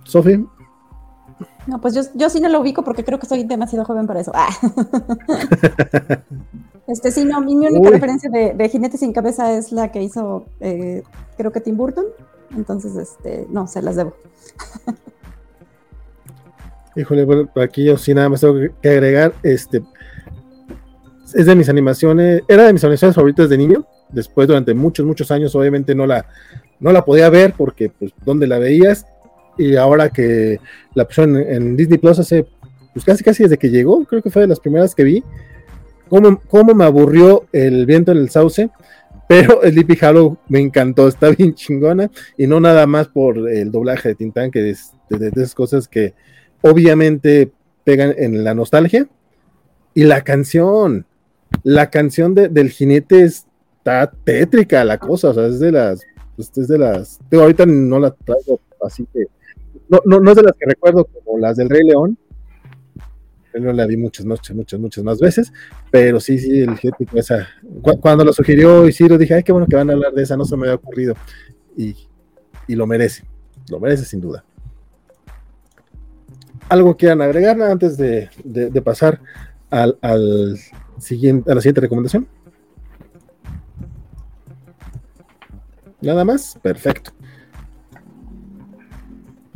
Sofi. No, pues yo, yo sí no lo ubico porque creo que soy demasiado joven para eso. Ah. Este sí, no, mi, mi única Uy. referencia de, de Jinete sin cabeza es la que hizo, eh, creo que Tim Burton. Entonces, este, no, se las debo. Híjole, bueno, aquí yo sí nada más tengo que- agregar, este, es de mis animaciones, era de mis animaciones favoritas de niño, después durante muchos, muchos años obviamente no la, no la podía ver porque pues dónde la veías y ahora que la pusieron en, Disney Plus hace, pues casi casi desde que llegó, creo que fue de las primeras que vi, cómo, cómo me aburrió el viento en el sauce, pero Sleepy Hollow me encantó, está bien chingona y no nada más por el doblaje de Tintán, que es de esas cosas que obviamente pegan en la nostalgia. Y la canción, la canción de- del jinete está tétrica la cosa, o sea, es de las, pues, es de las, digo, ahorita no la traigo así que, no, no, no es de las que recuerdo como las del Rey León, pero la vi muchas, muchas, muchas, muchas más veces, pero sí, sí, el con esa, cu- cuando lo sugirió Isidro, dije, ay, qué bueno que van a hablar de esa, no se me había ocurrido, y, y lo merece, lo merece sin duda algo quieran agregar antes de, de- de pasar al, al siguiente, a la siguiente recomendación. Nada más, perfecto.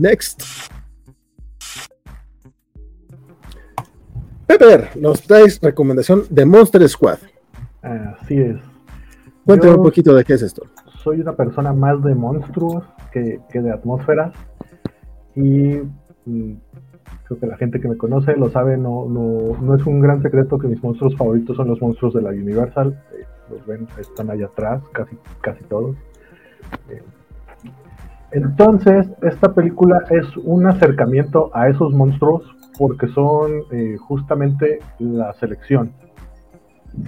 Next. Pepper, nos traes recomendación de Monster Squad. Así es. Cuéntame un poquito de qué es esto. Soy una persona más de monstruos que, que de atmósferas. Y mm, creo que la gente que me conoce lo sabe, no, no, no es un gran secreto que mis monstruos favoritos son los monstruos de la Universal. Eh, los ven, están allá atrás, casi, casi todos. Eh, entonces, esta película es un acercamiento a esos monstruos porque son eh, justamente la selección.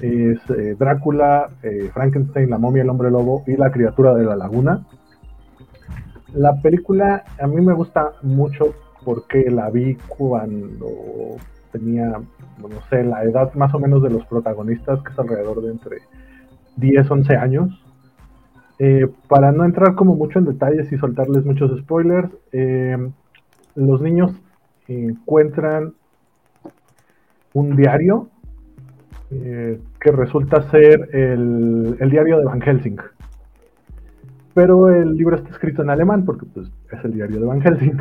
Es eh, Drácula, eh, Frankenstein, la momia, el hombre lobo y la criatura de la laguna. La película a mí me gusta mucho porque la vi cuando tenía, no sé, la edad más o menos de los protagonistas, que es alrededor de entre 10, 11 años. Eh, para no entrar como mucho en detalles y soltarles muchos spoilers, eh, los niños encuentran un diario eh, que resulta ser el, diario de Van Helsing. Pero el libro está escrito en alemán porque pues, es el diario de Van Helsing.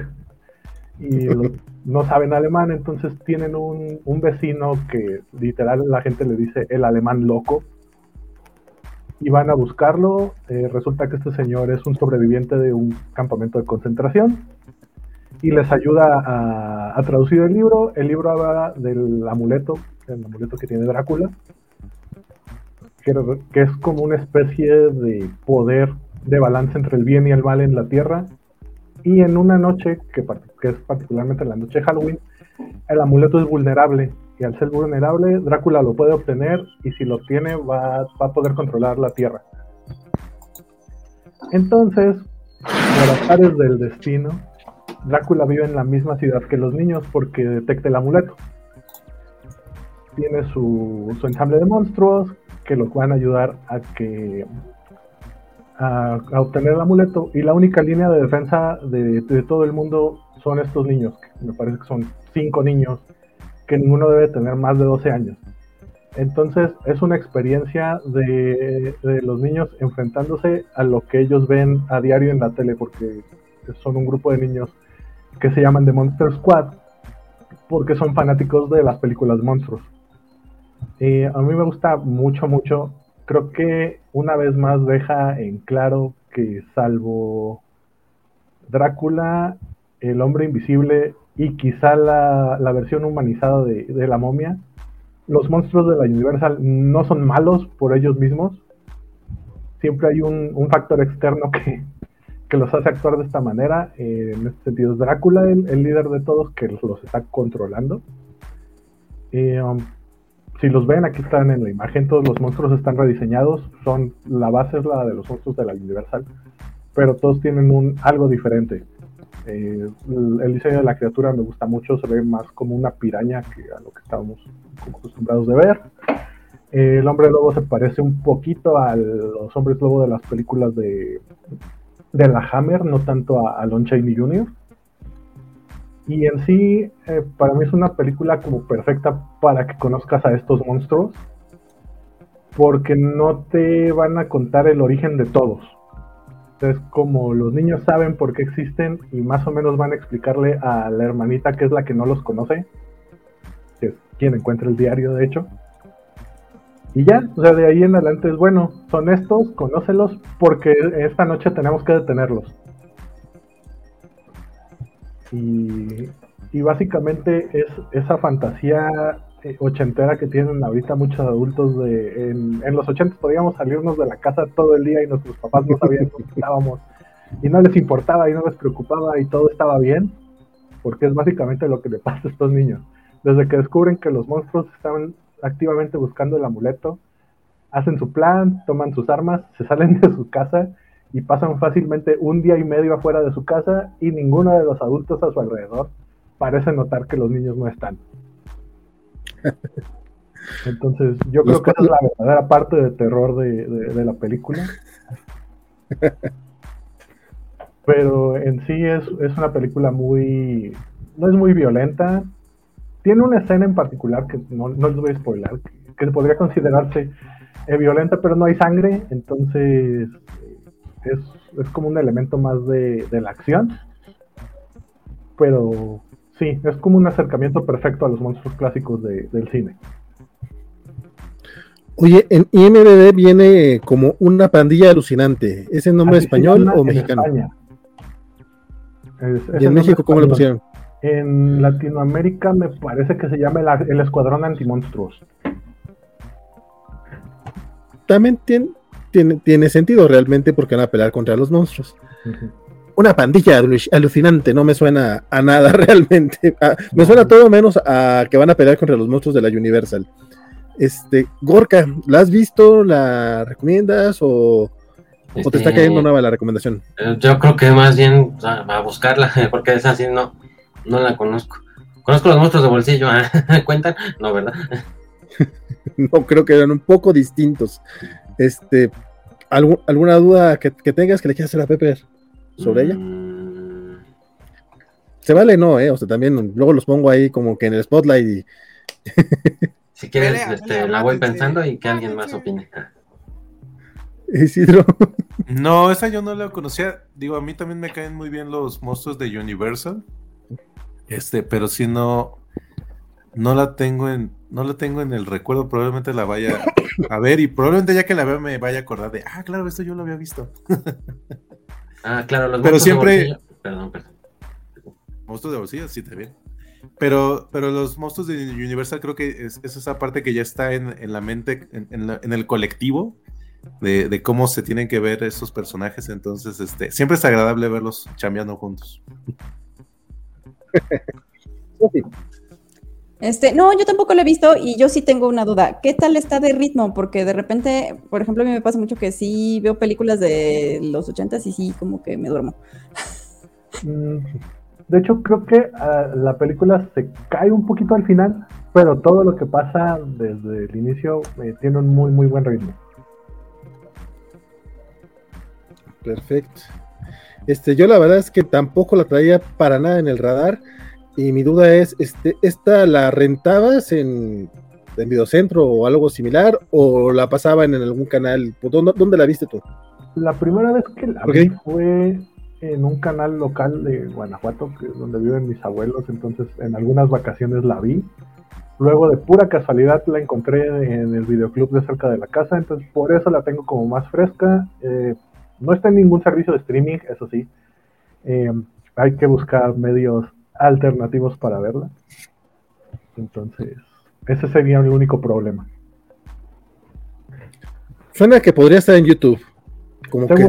Y no saben alemán, entonces tienen un, un, vecino que literal la gente le dice el alemán loco. Y van a buscarlo. Eh, resulta que este señor es un sobreviviente de un campamento de concentración y les ayuda a, traducir el libro. El libro habla del amuleto, el amuleto que tiene Drácula, que, que, es como una especie de poder de balance entre el bien y el mal en la Tierra. Y en una noche, que, que es particularmente en la noche de Halloween, el amuleto es vulnerable. Y al ser vulnerable, Drácula lo puede obtener y si lo obtiene va, va a poder controlar la Tierra. Entonces, por azares del destino, Drácula vive en la misma ciudad que los niños porque detecta el amuleto. Tiene su, su ensamble de monstruos que los van a ayudar a que a, obtener el amuleto y la única línea de defensa de, de, todo el mundo son estos niños, que me parece que son cinco niños, que ninguno debe tener más de 12 años. Entonces es una experiencia de, los niños enfrentándose a lo que ellos ven a diario en la tele, porque son un grupo de niños que se llaman The Monster Squad, porque son fanáticos de las películas monstruos. Eh, a mí me gusta mucho, mucho. Creo que una vez más deja en claro que salvo Drácula, el hombre invisible y quizá la, la versión humanizada de, de, la momia, los monstruos de la Universal no son malos por ellos mismos. Siempre hay un, un factor externo que, que, los hace actuar de esta manera. Eh, en este sentido es Drácula el, el, líder de todos que los está controlando. Eh, um, si los ven, aquí están en la imagen, todos los monstruos están rediseñados, son la base es la de los monstruos de la Universal, pero todos tienen un algo diferente. Eh, el, diseño de la criatura me gusta mucho, se ve más como una piraña que a lo que estábamos acostumbrados de ver. Eh, el hombre lobo se parece un poquito a los hombres lobo de las películas de, de la Hammer, no tanto a, a Lon Chaney Jr. Y en sí, eh, para mí es una película como perfecta para que conozcas a estos monstruos, porque no te van a contar el origen de todos. Es como los niños saben por qué existen y más o menos van a explicarle a la hermanita que es la que no los conoce, que es quien encuentra el diario de hecho. Y ya, o sea, de ahí en adelante es bueno, son estos, conócelos, porque esta noche tenemos que detenerlos. Y, y, básicamente es esa fantasía ochentera que tienen ahorita muchos adultos de en, en los ochentas podíamos salirnos de la casa todo el día y nuestros papás no sabían dónde estábamos y no les importaba y no les preocupaba y todo estaba bien porque es básicamente lo que le pasa a estos niños desde que descubren que los monstruos estaban activamente buscando el amuleto hacen su plan toman sus armas se salen de su casa y pasan fácilmente un día y medio afuera de su casa y ninguno de los adultos a su alrededor parece notar que los niños no están. Entonces, yo creo que esa es la verdadera parte de terror de, de, de la película. Pero en sí es, es, una película muy. No es muy violenta. Tiene una escena en particular que no, no les voy a spoiler, que, que podría considerarse eh, violenta, pero no hay sangre. Entonces, es, es como un elemento más de, de, la acción. Pero sí, es como un acercamiento perfecto a los monstruos clásicos de, del cine. Oye, en IMDB viene como una pandilla alucinante. ¿Es el nombre Así español o mexicano? Es, es ¿Y en México cómo lo pusieron? En Latinoamérica me parece que se llama el, el Escuadrón Antimonstruos. También tiene, tiene, tiene, sentido realmente porque van a pelear contra los monstruos. Uh -huh. Una pandilla alucinante, no me suena a nada realmente. A, me suena todo menos a que van a pelear contra los monstruos de la Universal. Este, Gorka, ¿la has visto? ¿La recomiendas? ¿O, este, o te está cayendo nueva la recomendación? Yo creo que más bien a, buscarla, porque es así, no, no la conozco. Conozco los monstruos de bolsillo, ¿cuentan? No, ¿verdad? no, creo que eran un poco distintos. Este, ¿algún- ¿alguna duda que, que tengas que le quieras hacer a Pepper sobre ella? Mm, Se vale, no, eh. O sea, también luego los pongo ahí como que en el spotlight y Si quieres, Pelea, este, pelea, la voy pensando y que alguien más opine. Isidro. No, esa yo no la conocía. Digo, a mí también me caen muy bien los monstruos de Universal. Este, pero si no, no la tengo en, no la tengo en el recuerdo. Probablemente la vaya a ver y probablemente ya que la vea me vaya a acordar de, ah, claro, esto yo lo había visto. Ah, claro, los Pero monstruos de siempre- bolsillo- Perdón, perdón. Monstruos de bolsillo, sí, también. Pero, pero los monstruos de Universal creo que es, es esa parte que ya está en, en la mente, en, en la- en el colectivo, de, de cómo se tienen que ver esos personajes. Entonces, este, siempre es agradable verlos chambeando juntos. Este, no, yo tampoco lo he visto y yo sí tengo una duda. ¿Qué tal está de ritmo? Porque de repente, por ejemplo, a mí me pasa mucho que sí veo películas de los ochentas y sí como que me duermo. Mm, De hecho, creo que ah, la película se cae un poquito al final, pero todo lo que pasa desde el inicio eh, tiene un muy, muy buen ritmo. Perfecto. Este, yo la verdad es que tampoco la traía para nada en el radar. Y mi duda es, este, ¿esta la rentabas en, en Videocentro o algo similar? ¿O la pasaban en algún canal? ¿Dónde, dónde la viste tú? La primera vez que la vi fue en un canal local de Guanajuato, que es donde viven mis abuelos, entonces en algunas vacaciones la vi. Luego de pura casualidad la encontré en el videoclub de cerca de la casa, entonces por eso la tengo como más fresca. Eh, no está en ningún servicio de streaming, eso sí. Eh, hay que buscar medios alternativos para verla. Entonces, ese sería el único problema. Suena que podría estar en YouTube. Como que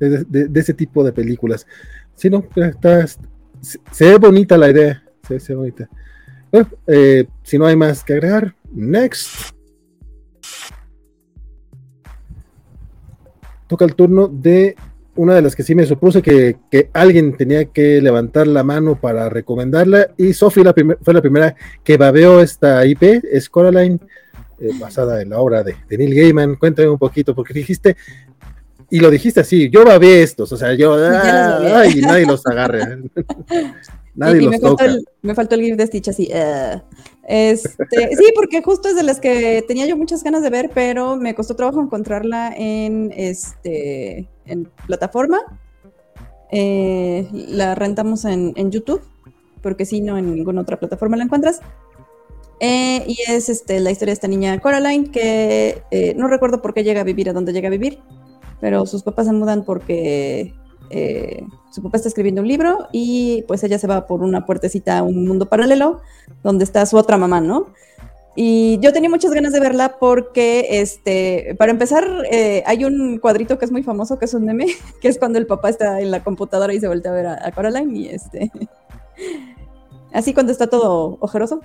de, de- de ese tipo de películas. Sí, no, está, se, se ve bonita la idea. Se, se ve bonita. Bueno, eh, si no hay más que agregar, next. Toca el turno de una de las que sí me supuse que, que alguien tenía que levantar la mano para recomendarla. Y Sophie la fue la primera que babeó esta IP, es Coraline, eh, basada en la obra de, de Neil Gaiman. Cuéntame un poquito, porque dijiste, y lo dijiste así, yo babé estos, o sea, yo, ah, ay, nadie los agarre. nadie y los me, faltó toca. el, me faltó el GIF de Stitch así. eh. Este, sí, porque justo es de las que tenía yo muchas ganas de ver, pero me costó trabajo encontrarla en este plataforma. Eh, la rentamos en, YouTube, porque si no, en ninguna otra plataforma la encuentras. Eh, y es este, la historia de esta niña Coraline, que eh, no recuerdo por qué llega a vivir a donde llega a vivir, pero sus papás se mudan porque eh, su papá está escribiendo un libro y pues ella se va por una puertecita a un mundo paralelo donde está su otra mamá, ¿no? Y yo tenía muchas ganas de verla porque, este, para empezar, eh, hay un cuadrito que es muy famoso, que es un meme, que es cuando el papá está en la computadora y se voltea a ver a, a Coraline y este, así cuando está todo ojeroso.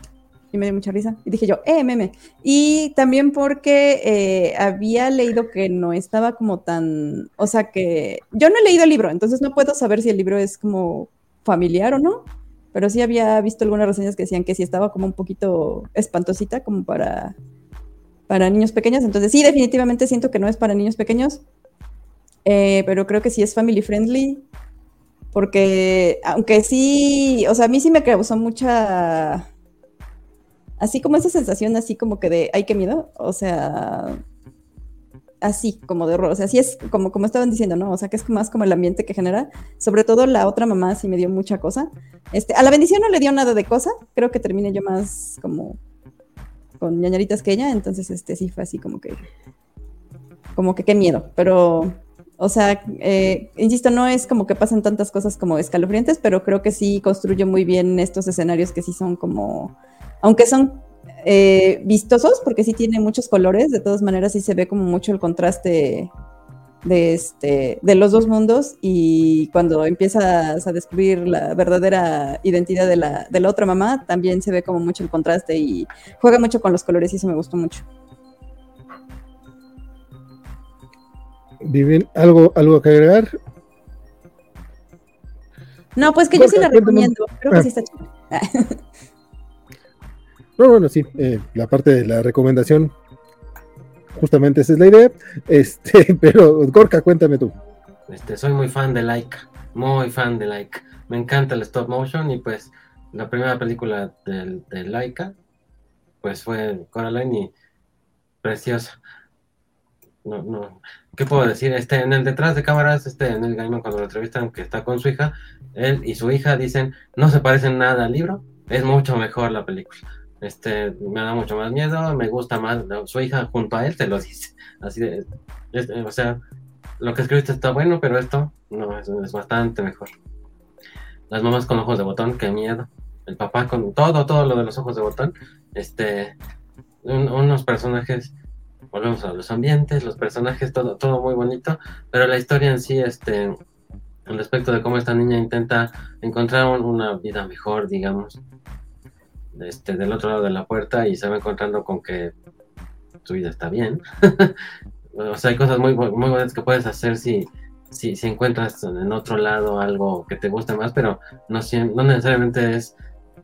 Y me dio mucha risa. Y dije yo, eh, meme. Y también porque eh, había leído que no estaba como tan, o sea que yo no he leído el libro, entonces no puedo saber si el libro es como familiar o no, pero sí había visto algunas reseñas que decían que sí estaba como un poquito espantosita como para, para niños pequeños, entonces sí, definitivamente siento que no es para niños pequeños, eh, pero creo que sí es family friendly, porque aunque sí, o sea, a mí sí me causó mucha así como esa sensación así como que de, ay, qué miedo, o sea, así como de horror, o sea, así es como, como estaban diciendo, ¿no? O sea, que es más como el ambiente que genera, sobre todo la otra mamá sí me dio mucha cosa. Este, a la bendición no le dio nada de cosa, creo que terminé yo más como con ñañaritas que ella, entonces este sí fue así como que, como que qué miedo, pero... O sea, eh, insisto, no es como que pasen tantas cosas como escalofriantes, pero creo que sí construye muy bien estos escenarios que sí son como, aunque son eh, vistosos, porque sí tiene muchos colores, de todas maneras sí se ve como mucho el contraste de, este, de los dos mundos y cuando empiezas a descubrir la verdadera identidad de la, de la otra mamá, también se ve como mucho el contraste y juega mucho con los colores y eso me gustó mucho. Viven, ¿algo, ¿Algo que agregar? No, pues que yo sí la recomiendo, creo que Ah. sí está chido. No, bueno, sí, eh, la parte de la recomendación justamente esa es la idea. Este, pero Gorka, cuéntame tú. Este, soy muy fan de Laika, muy fan de Laika. Me encanta el stop motion y pues la primera película de, de Laika pues fue Coraline y preciosa. No, no, ¿qué puedo decir? Este, en el detrás de cámaras, este, en el Gaiman cuando lo entrevistan, que está con su hija, él y su hija dicen, no se parecen nada al libro, es mucho mejor la película. Este, me da mucho más miedo, me gusta más, su hija junto a él te lo dice. Así de, o sea, lo que escribiste está bueno, pero esto no, es, es bastante mejor. Las mamás con ojos de botón, qué miedo. El papá con todo, todo lo de los ojos de botón. Este, un- unos personajes, volvemos a los ambientes, los personajes, todo, todo muy bonito, pero la historia en sí, este, respecto de cómo esta niña intenta encontrar un- una vida mejor, digamos, este, del otro lado de la puerta y se va encontrando con que su vida está bien. o sea, hay cosas muy, muy buenas que puedes hacer si, si, si encuentras en otro lado algo que te guste más, pero no, no necesariamente es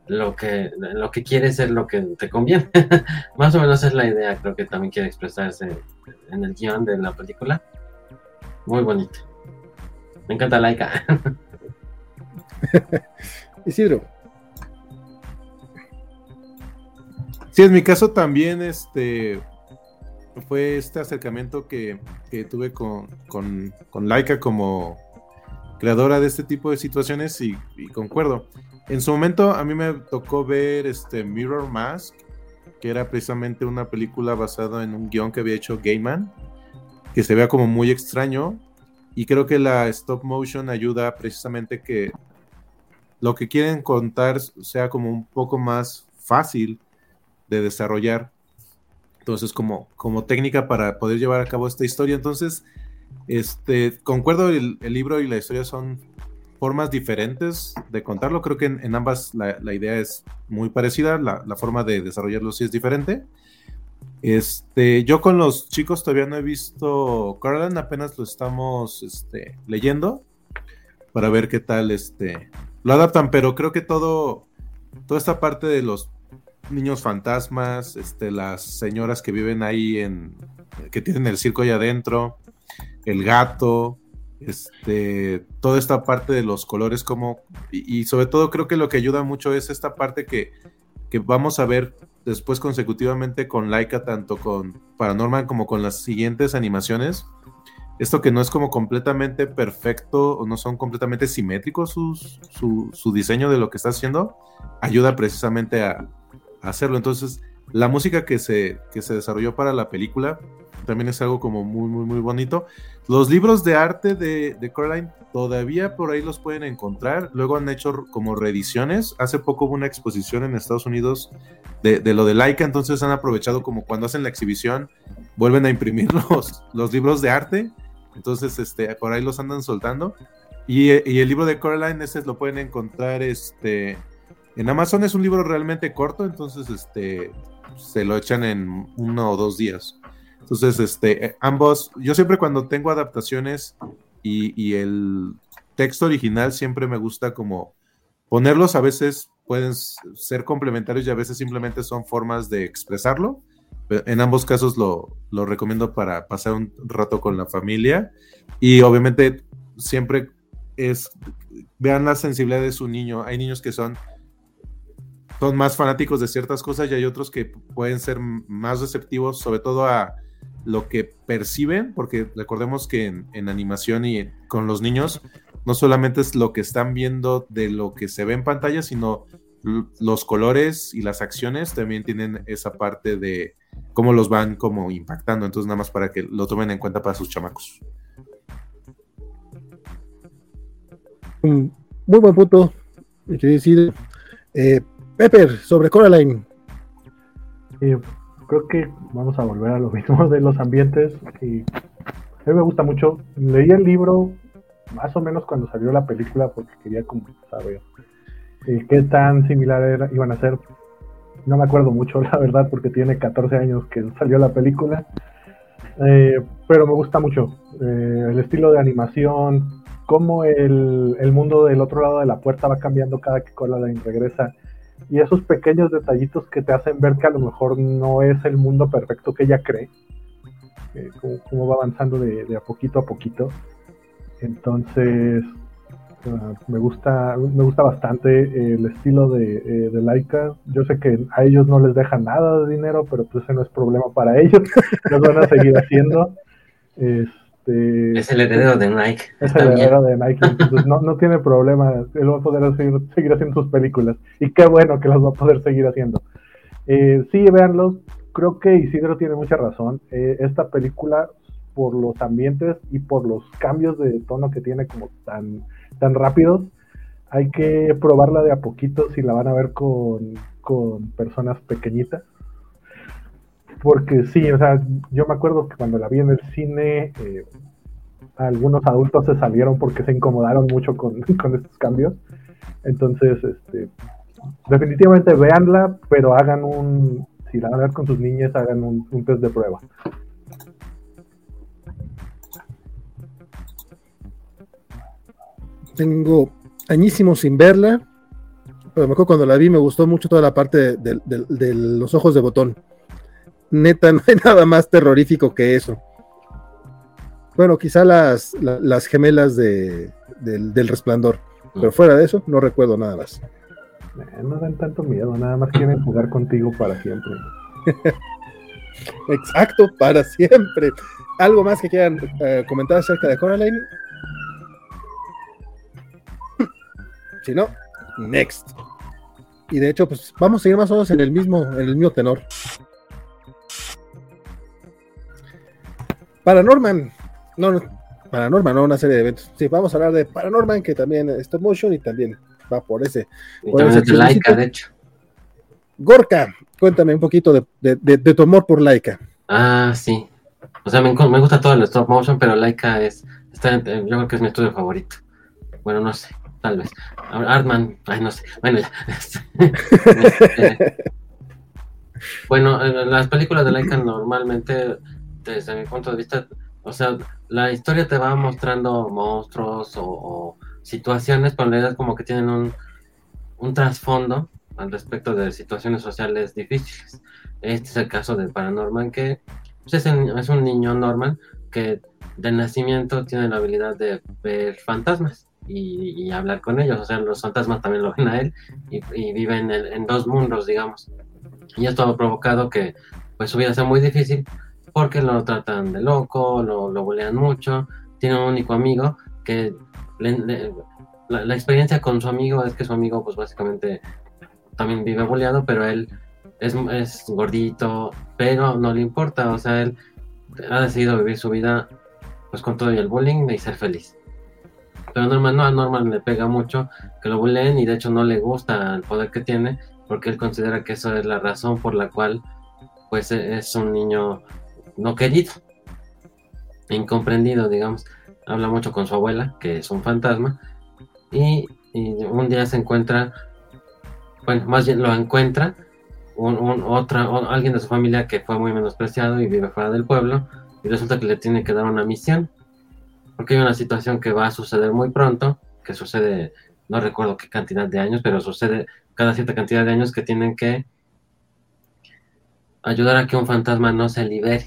lo que, lo que quieres ser lo que te conviene. más o menos es la idea, creo que también quiere expresarse en el guion de la película. Muy bonito. Me encanta Laika. Isidro. Sí, en mi caso también este fue este acercamiento que, que tuve con, con, con Laika como creadora de este tipo de situaciones y, concuerdo. En su momento a mí me tocó ver este Mirror Mask, que era precisamente una película basada en un guion que había hecho Gaiman, que se vea como muy extraño y creo que la stop motion ayuda precisamente que lo que quieren contar sea como un poco más fácil de desarrollar. Entonces, como, como técnica para poder llevar a cabo esta historia. Entonces, este, concuerdo, el, el libro y la historia son formas diferentes de contarlo. Creo que en, en ambas la, la, idea es muy parecida, la, la, forma de desarrollarlo sí es diferente. Este, yo con los chicos todavía no he visto Coraline, apenas lo estamos este, leyendo para ver qué tal este, lo adaptan, pero creo que todo, toda esta parte de los niños fantasmas, este, las señoras que viven ahí en, que tienen el circo ahí adentro, el gato, este, toda esta parte de los colores como, y, sobre todo creo que lo que ayuda mucho es esta parte que, que vamos a ver después consecutivamente con Laika, tanto con Paranormal como con las siguientes animaciones. Esto que no es como completamente perfecto o no son completamente simétricos su, su diseño de lo que está haciendo, ayuda precisamente a hacerlo. Entonces, la música que se, que se desarrolló para la película también es algo como muy, muy, muy bonito. Los libros de arte de, de, Coraline todavía por ahí los pueden encontrar. Luego han hecho como reediciones. Hace poco hubo una exposición en Estados Unidos de, de, lo de Laika, entonces han aprovechado como cuando hacen la exhibición, vuelven a imprimir los, los libros de arte. Entonces, este, por ahí los andan soltando. Y, y, el libro de Coraline, ese lo pueden encontrar este, en Amazon. Es un libro realmente corto, entonces este, se lo echan en uno o dos días. Entonces, este, ambos, yo siempre cuando tengo adaptaciones y, y, el texto original siempre me gusta como ponerlos, a veces pueden ser complementarios y a veces simplemente son formas de expresarlo. En ambos casos lo, lo recomiendo para pasar un rato con la familia y obviamente siempre es, vean la sensibilidad de su niño. Hay niños que son son más fanáticos de ciertas cosas y hay otros que pueden ser más receptivos, sobre todo a, lo que perciben, porque recordemos que en, animación y con los niños no solamente es lo que están viendo de lo que se ve en pantalla, sino los colores y las acciones también tienen esa parte de cómo los van como impactando, entonces nada más para que lo tomen en cuenta para sus chamacos. Un muy buen punto, decir, eh, Pepper, sobre Coraline. Eh, creo que vamos a volver a lo mismo de los ambientes. Y a mí me gusta mucho. Leí el libro más o menos cuando salió la película porque quería como saber eh, qué tan similar era, iban a ser. No me acuerdo mucho, la verdad, porque tiene 14 años que salió la película. Eh, pero me gusta mucho eh, el estilo de animación, cómo el, el, mundo del otro lado de la puerta va cambiando cada que Coraline regresa y esos pequeños detallitos que te hacen ver que a lo mejor no es el mundo perfecto que ella cree. que cómo, cómo va avanzando de, a poquito a poquito. Entonces, ah, me gusta me gusta bastante el estilo de, eh, de Laika. Yo sé que a ellos no les deja nada de dinero, pero pues ese no es problema para ellos. Los van a seguir haciendo. Este, Es el heredero de Nike. es el heredero de Nike, entonces no, no tiene problema. Él va a poder seguir, seguir haciendo sus películas. Y qué bueno que las va a poder seguir haciendo. Eh, sí, véanlos. Creo que Isidro tiene mucha razón. Eh, esta película, por los ambientes y por los cambios de tono que tiene como tan, tan rápidos, hay que probarla de a poquito si la van a ver con, con personas pequeñitas. Porque sí, o sea, yo me acuerdo que cuando la vi en el cine, eh, algunos adultos se salieron porque se incomodaron mucho con, con estos cambios. Entonces, este, definitivamente véanla, pero hagan un, si la van a ver con sus niñas, hagan un, test de prueba. Tengo añísimos sin verla, pero me acuerdo cuando la vi me gustó mucho toda la parte de- de los ojos de botón. Neta, no hay nada más terrorífico que eso. Bueno, quizá las, la- las gemelas de, del, del resplandor, pero fuera de eso no recuerdo nada más. Eh, no dan tanto miedo, nada más quieren jugar contigo para siempre. Exacto, para siempre. ¿Algo más que quieran eh, comentar acerca de Coraline? Si no, next. Y de hecho, pues vamos a seguir más o menos en el mismo, en el mismo tenor. Paranorman. No, no, Paranorman, no una serie de eventos. Sí, vamos a hablar de Paranorman, que también es stop motion y también va por ese. Y Bueno, también es de ese Laika, de hecho. Gorka, cuéntame un poquito de, de- de- de tu amor por Laika. Ah, sí. O sea, me, gusta todo el stop motion, pero Laika es. Está, yo creo que es mi estudio favorito. Bueno, no sé, tal vez. Artman, ay, no sé. Bueno, ya. Este, bueno, eh, las películas de Laika normalmente, desde mi punto de vista, o sea, la historia te va mostrando monstruos o, situaciones, pero en realidad como que tienen un, trasfondo al respecto de situaciones sociales difíciles. Este es el caso de Paranorman, que pues, es, el- es un niño normal que de nacimiento tiene la habilidad de ver fantasmas y, hablar con ellos. O sea, los fantasmas también lo ven a él y, y vive en, en dos mundos, digamos. Y esto ha provocado que pues, su vida sea muy difícil porque lo tratan de loco, lo, lo bulean mucho. Tiene un único amigo que la experiencia con su amigo es que su amigo, pues básicamente también vive boleado, pero él es, es gordito, pero no le importa, o sea, él ha decidido vivir su vida pues con todo y el bullying y ser feliz. Pero Norman no, a Norman le pega mucho que lo bulleen y de hecho no le gusta el poder que tiene porque él considera que eso es la razón por la cual pues e- es un niño no querido, incomprendido, digamos. Habla mucho con su abuela, que es un fantasma, y, un día se encuentra, bueno, más bien lo encuentra un, otra, alguien de su familia que fue muy menospreciado y vive fuera del pueblo, y resulta que le tiene que dar una misión, porque hay una situación que va a suceder muy pronto, que sucede, no recuerdo qué cantidad de años, pero sucede cada cierta cantidad de años que tienen que ayudar a que un fantasma no se libere.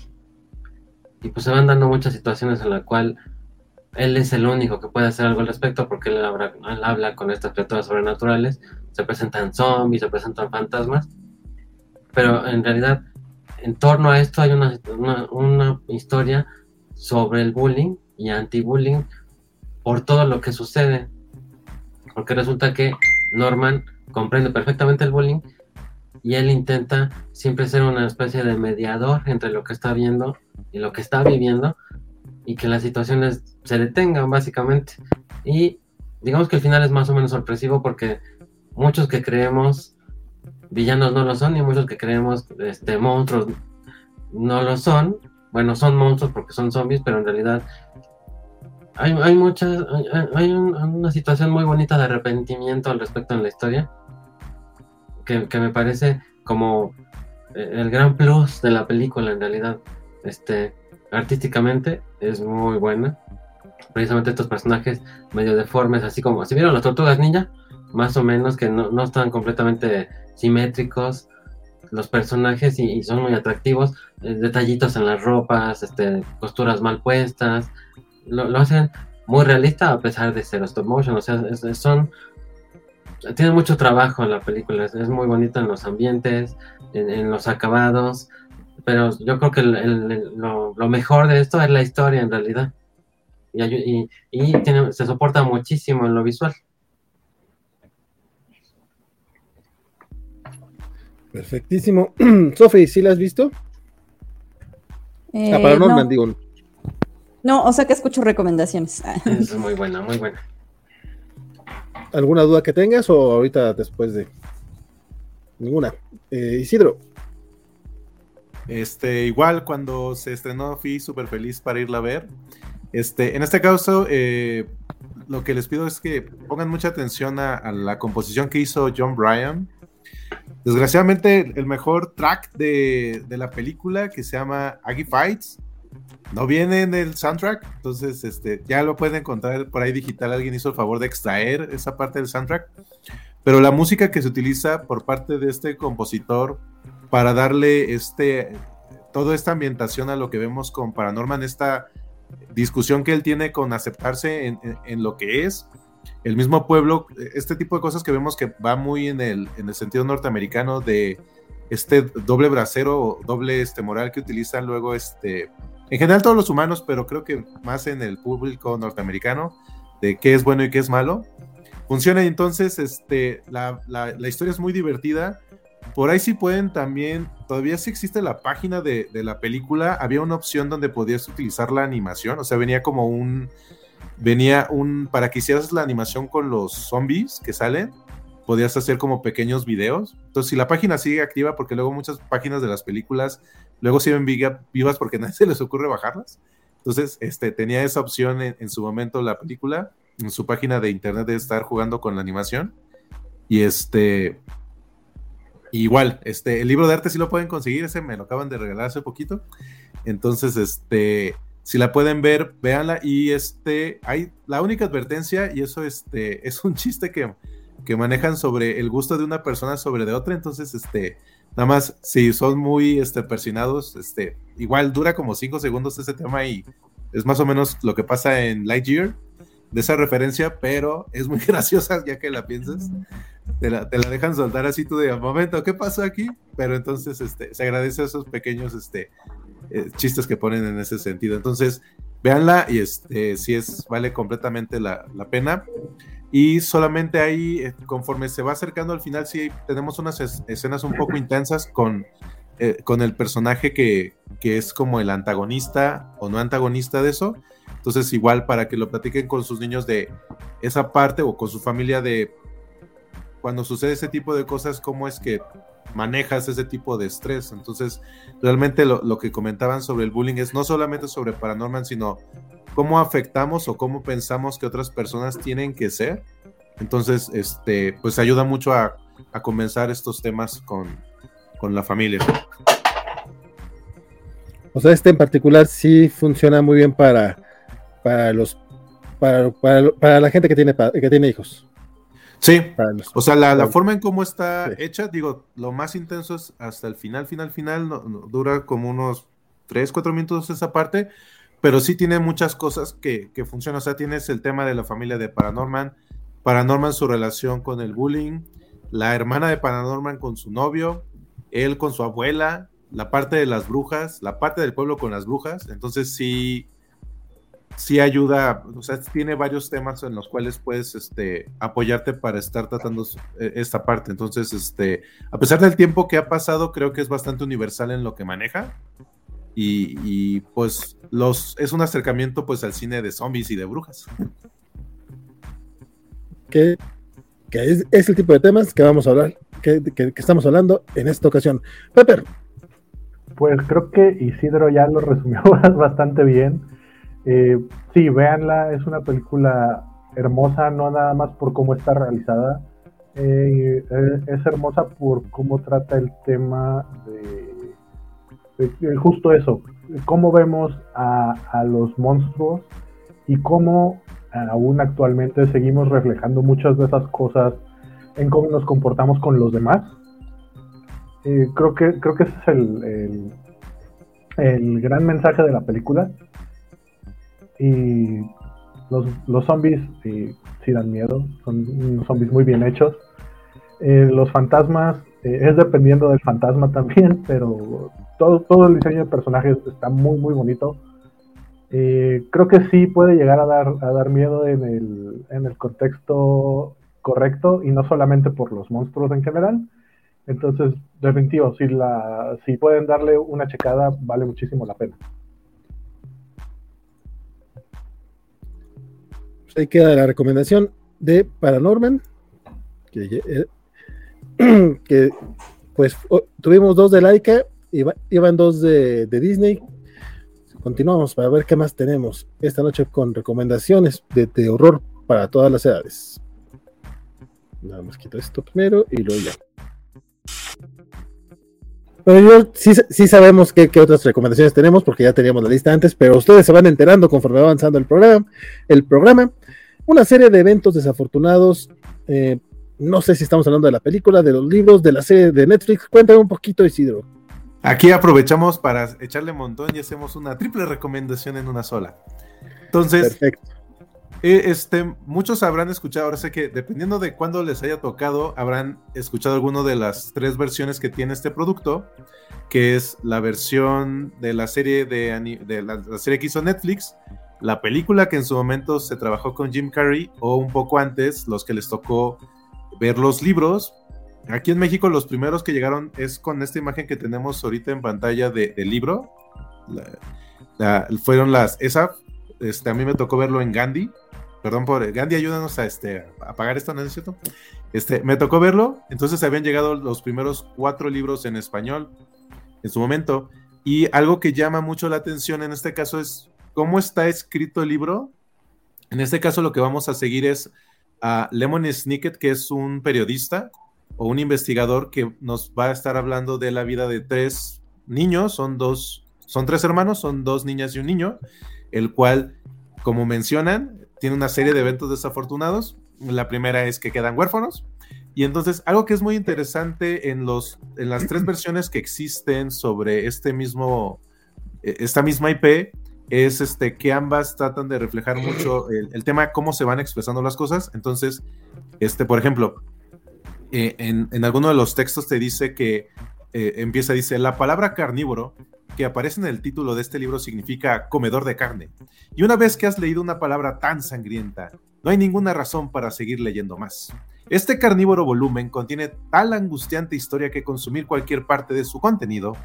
Y pues se van dando muchas situaciones en la cual él es el único que puede hacer algo al respecto porque él habla, él habla con estas criaturas sobrenaturales, se presentan zombies, se presentan fantasmas, pero en realidad en torno a esto hay una, una, una historia sobre el bullying y anti-bullying por todo lo que sucede, porque resulta que Norman comprende perfectamente el bullying y él intenta siempre ser una especie de mediador entre lo que está viendo y lo que está viviendo y que las situaciones se detengan básicamente. Y digamos que el final es más o menos sorpresivo porque muchos que creemos villanos no lo son y muchos que creemos este, monstruos no lo son. Bueno, son monstruos porque son zombies, pero en realidad hay, hay muchas, hay, hay un- una situación muy bonita de arrepentimiento al respecto en la historia que, que me parece como eh, el gran plus de la película en realidad. Este, artísticamente es muy buena. Precisamente estos personajes medio deformes, así como si vieron las tortugas ninja, más o menos que no, no están completamente simétricos. los personajes y, son muy atractivos, eh, detallitos en las ropas, este, costuras mal puestas, lo, hacen muy realista a pesar de ser stop motion, o sea, son, tiene mucho trabajo la película, es, muy bonito en los ambientes, en, los acabados, pero yo creo que lo, mejor de esto es la historia en realidad, y, se soporta muchísimo en lo visual. Perfectísimo. Sofi, ¿sí la has visto? Eh, ah, no. digo. No, o sea que escucho recomendaciones. Es muy buena, muy buena. ¿Alguna duda que tengas o ahorita después de ninguna? Eh, Isidro. Este, igual cuando se estrenó fui súper feliz para irla a ver. Este, en este caso, eh, lo que les pido es que pongan mucha atención a la composición que hizo John Bryan Desgraciadamente, el mejor track de, la película, que se llama Aggie Fights, no viene en el soundtrack, entonces este, ya lo pueden encontrar por ahí digital. Alguien hizo el favor de extraer esa parte del soundtrack. Pero la música que se utiliza por parte de este compositor para darle este, toda esta ambientación a lo que vemos con Paranorman, esta discusión que él tiene con aceptarse en lo que es, el mismo pueblo, este tipo de cosas que vemos que va muy en el, en el sentido norteamericano de este doble bracero o doble este moral que utilizan luego este en general todos los humanos, pero creo que más en el público norteamericano de qué es bueno y qué es malo. Funciona y entonces este, la, la, la historia es muy divertida. Por ahí sí pueden también, todavía sí existe la página de, de, la película, había una opción donde podías utilizar la animación, o sea, venía como un, venía un, para que hicieras la animación con los zombies que salen, podías hacer como pequeños videos. Entonces, si la página sigue activa, porque luego muchas páginas de las películas luego siguen vivas porque nadie se les ocurre bajarlas. Entonces, este, tenía esa opción en, su momento la película, su página de internet de estar jugando con la animación. Y este, igual, este, el libro de arte sí lo pueden conseguir, ese me lo acaban de regalar hace poquito. Entonces, este, si la pueden ver, véanla. Y este, hay la única advertencia, y eso este, es un chiste que, que manejan sobre el gusto de una persona sobre de otra. Entonces, este, nada más, si son muy este, persinados, este, igual dura como 5 segundos ese tema y es más o menos lo que pasa en Lightyear de esa referencia, pero es muy graciosa ya que la piensas. Te la, te la dejan soltar así tú de momento, ¿qué pasó aquí? Pero entonces este, se agradece a esos pequeños este, eh, chistes que ponen en ese sentido. Entonces, véanla y este, si es, vale completamente la, pena. Y solamente ahí, eh, conforme se va acercando al final, sí tenemos unas escenas un poco intensas con, eh, con el personaje que, que, es como el antagonista o no antagonista de eso. Entonces, igual para que lo platiquen con sus niños de esa parte o con su familia de cuando sucede ese tipo de cosas, cómo es que manejas ese tipo de estrés. Entonces, realmente lo, que comentaban sobre el bullying es no solamente sobre Paranorman, sino cómo afectamos o cómo pensamos que otras personas tienen que ser. Entonces, este, pues ayuda mucho a, comenzar estos temas con, la familia. O sea, este en particular sí funciona muy bien para, para los para, para, la gente que tiene, que tiene hijos. Sí, o sea, la, forma en cómo está hecha, digo, lo más intenso es hasta el final, final, final, no, dura como unos 3, 4 minutos esa parte, pero sí tiene muchas cosas que, que funcionan, o sea, tienes el tema de la familia de Paranorman, Paranorman su relación con el bullying, la hermana de Paranorman con su novio, él con su abuela, la parte de las brujas, la parte del pueblo con las brujas, entonces sí sí ayuda, o sea, tiene varios temas en los cuales puedes este, apoyarte para estar tratando eh, esta parte. Entonces, este, a pesar del tiempo que ha pasado, creo que es bastante universal en lo que maneja. Y, pues los, es un acercamiento pues al cine de zombies y de brujas. Que, es, el tipo de temas que vamos a hablar, que, que estamos hablando en esta ocasión. Pepper. Pues creo que Isidro ya lo resumió bastante bien. Eh, sí, véanla, es una película hermosa, no nada más por cómo está realizada, eh, eh, es hermosa por cómo trata el tema de, justo eso, cómo vemos a, los monstruos y cómo aún actualmente seguimos reflejando muchas de esas cosas en cómo nos comportamos con los demás. Eh, creo, que, creo que ese es el, el gran mensaje de la película. Y los, los zombies sí, dan miedo, son zombies muy bien hechos. Eh, los fantasmas, eh, es dependiendo del fantasma también, pero todo, todo el diseño de personajes está muy, muy bonito. Eh, creo que sí puede llegar a dar, a dar miedo en el, en el contexto correcto y no solamente por los monstruos en general. Entonces, definitivo, si, la, si pueden darle una checada, vale muchísimo la pena. Ahí queda la recomendación de Paranorman, que, eh, pues tuvimos dos de Laika, iba, iban dos de, Disney. Continuamos para ver qué más tenemos esta noche con recomendaciones de, de horror para todas las edades. Nada más quito esto primero y luego ya. Pero yo sí, sí sabemos qué, qué, otras recomendaciones tenemos porque ya teníamos la lista antes, pero ustedes se van enterando conforme va avanzando el programa. El programa, una serie de eventos desafortunados. Eh, no sé si estamos hablando de la película, de los libros, de la serie de Netflix. Cuéntame un poquito, Isidro. Aquí aprovechamos para echarle montón y hacemos una triple recomendación en una sola. Entonces, Perfecto. Eh, este, muchos habrán escuchado, ahora sé que dependiendo de cuándo les haya tocado, habrán escuchado alguno de las tres versiones que tiene este producto, que es la versión de la serie de, de la, la, serie que hizo Netflix, la película que en su momento se trabajó con Jim Carrey, o un poco antes, los que les tocó ver los libros. Aquí en México los primeros que llegaron es con esta imagen que tenemos ahorita en pantalla del de libro. Fueron las, esa, este, a mí me tocó verlo en Gandhi, Perdón por Gandhi, ayúdanos a, este, a pagar esto, ¿no es cierto? Este, me tocó verlo, entonces habían llegado los primeros cuatro libros en español en su momento. Y algo que llama mucho la atención en este caso es cómo está escrito el libro. En este caso lo que vamos a seguir es a Lemon Snicket, que es un periodista o un investigador que nos va a estar hablando de la vida de tres niños, son dos, son tres hermanos, son dos niñas y un niño, el cual, como mencionan, tiene una serie de eventos desafortunados. La primera es que quedan huérfanos. Y entonces, algo que es muy interesante en, los, en las tres versiones que existen sobre este mismo, esta misma IP, es este, que ambas tratan de reflejar mucho el, el tema, cómo se van expresando las cosas. Entonces, este, por ejemplo, eh, en, en alguno de los textos te dice que eh, empieza, dice, la palabra carnívoro que aparece en el título de este libro significa comedor de carne. Y una vez que has leído una palabra tan sangrienta, no hay ninguna razón para seguir leyendo más. Este carnívoro volumen contiene tal angustiante historia que consumir cualquier parte de su contenido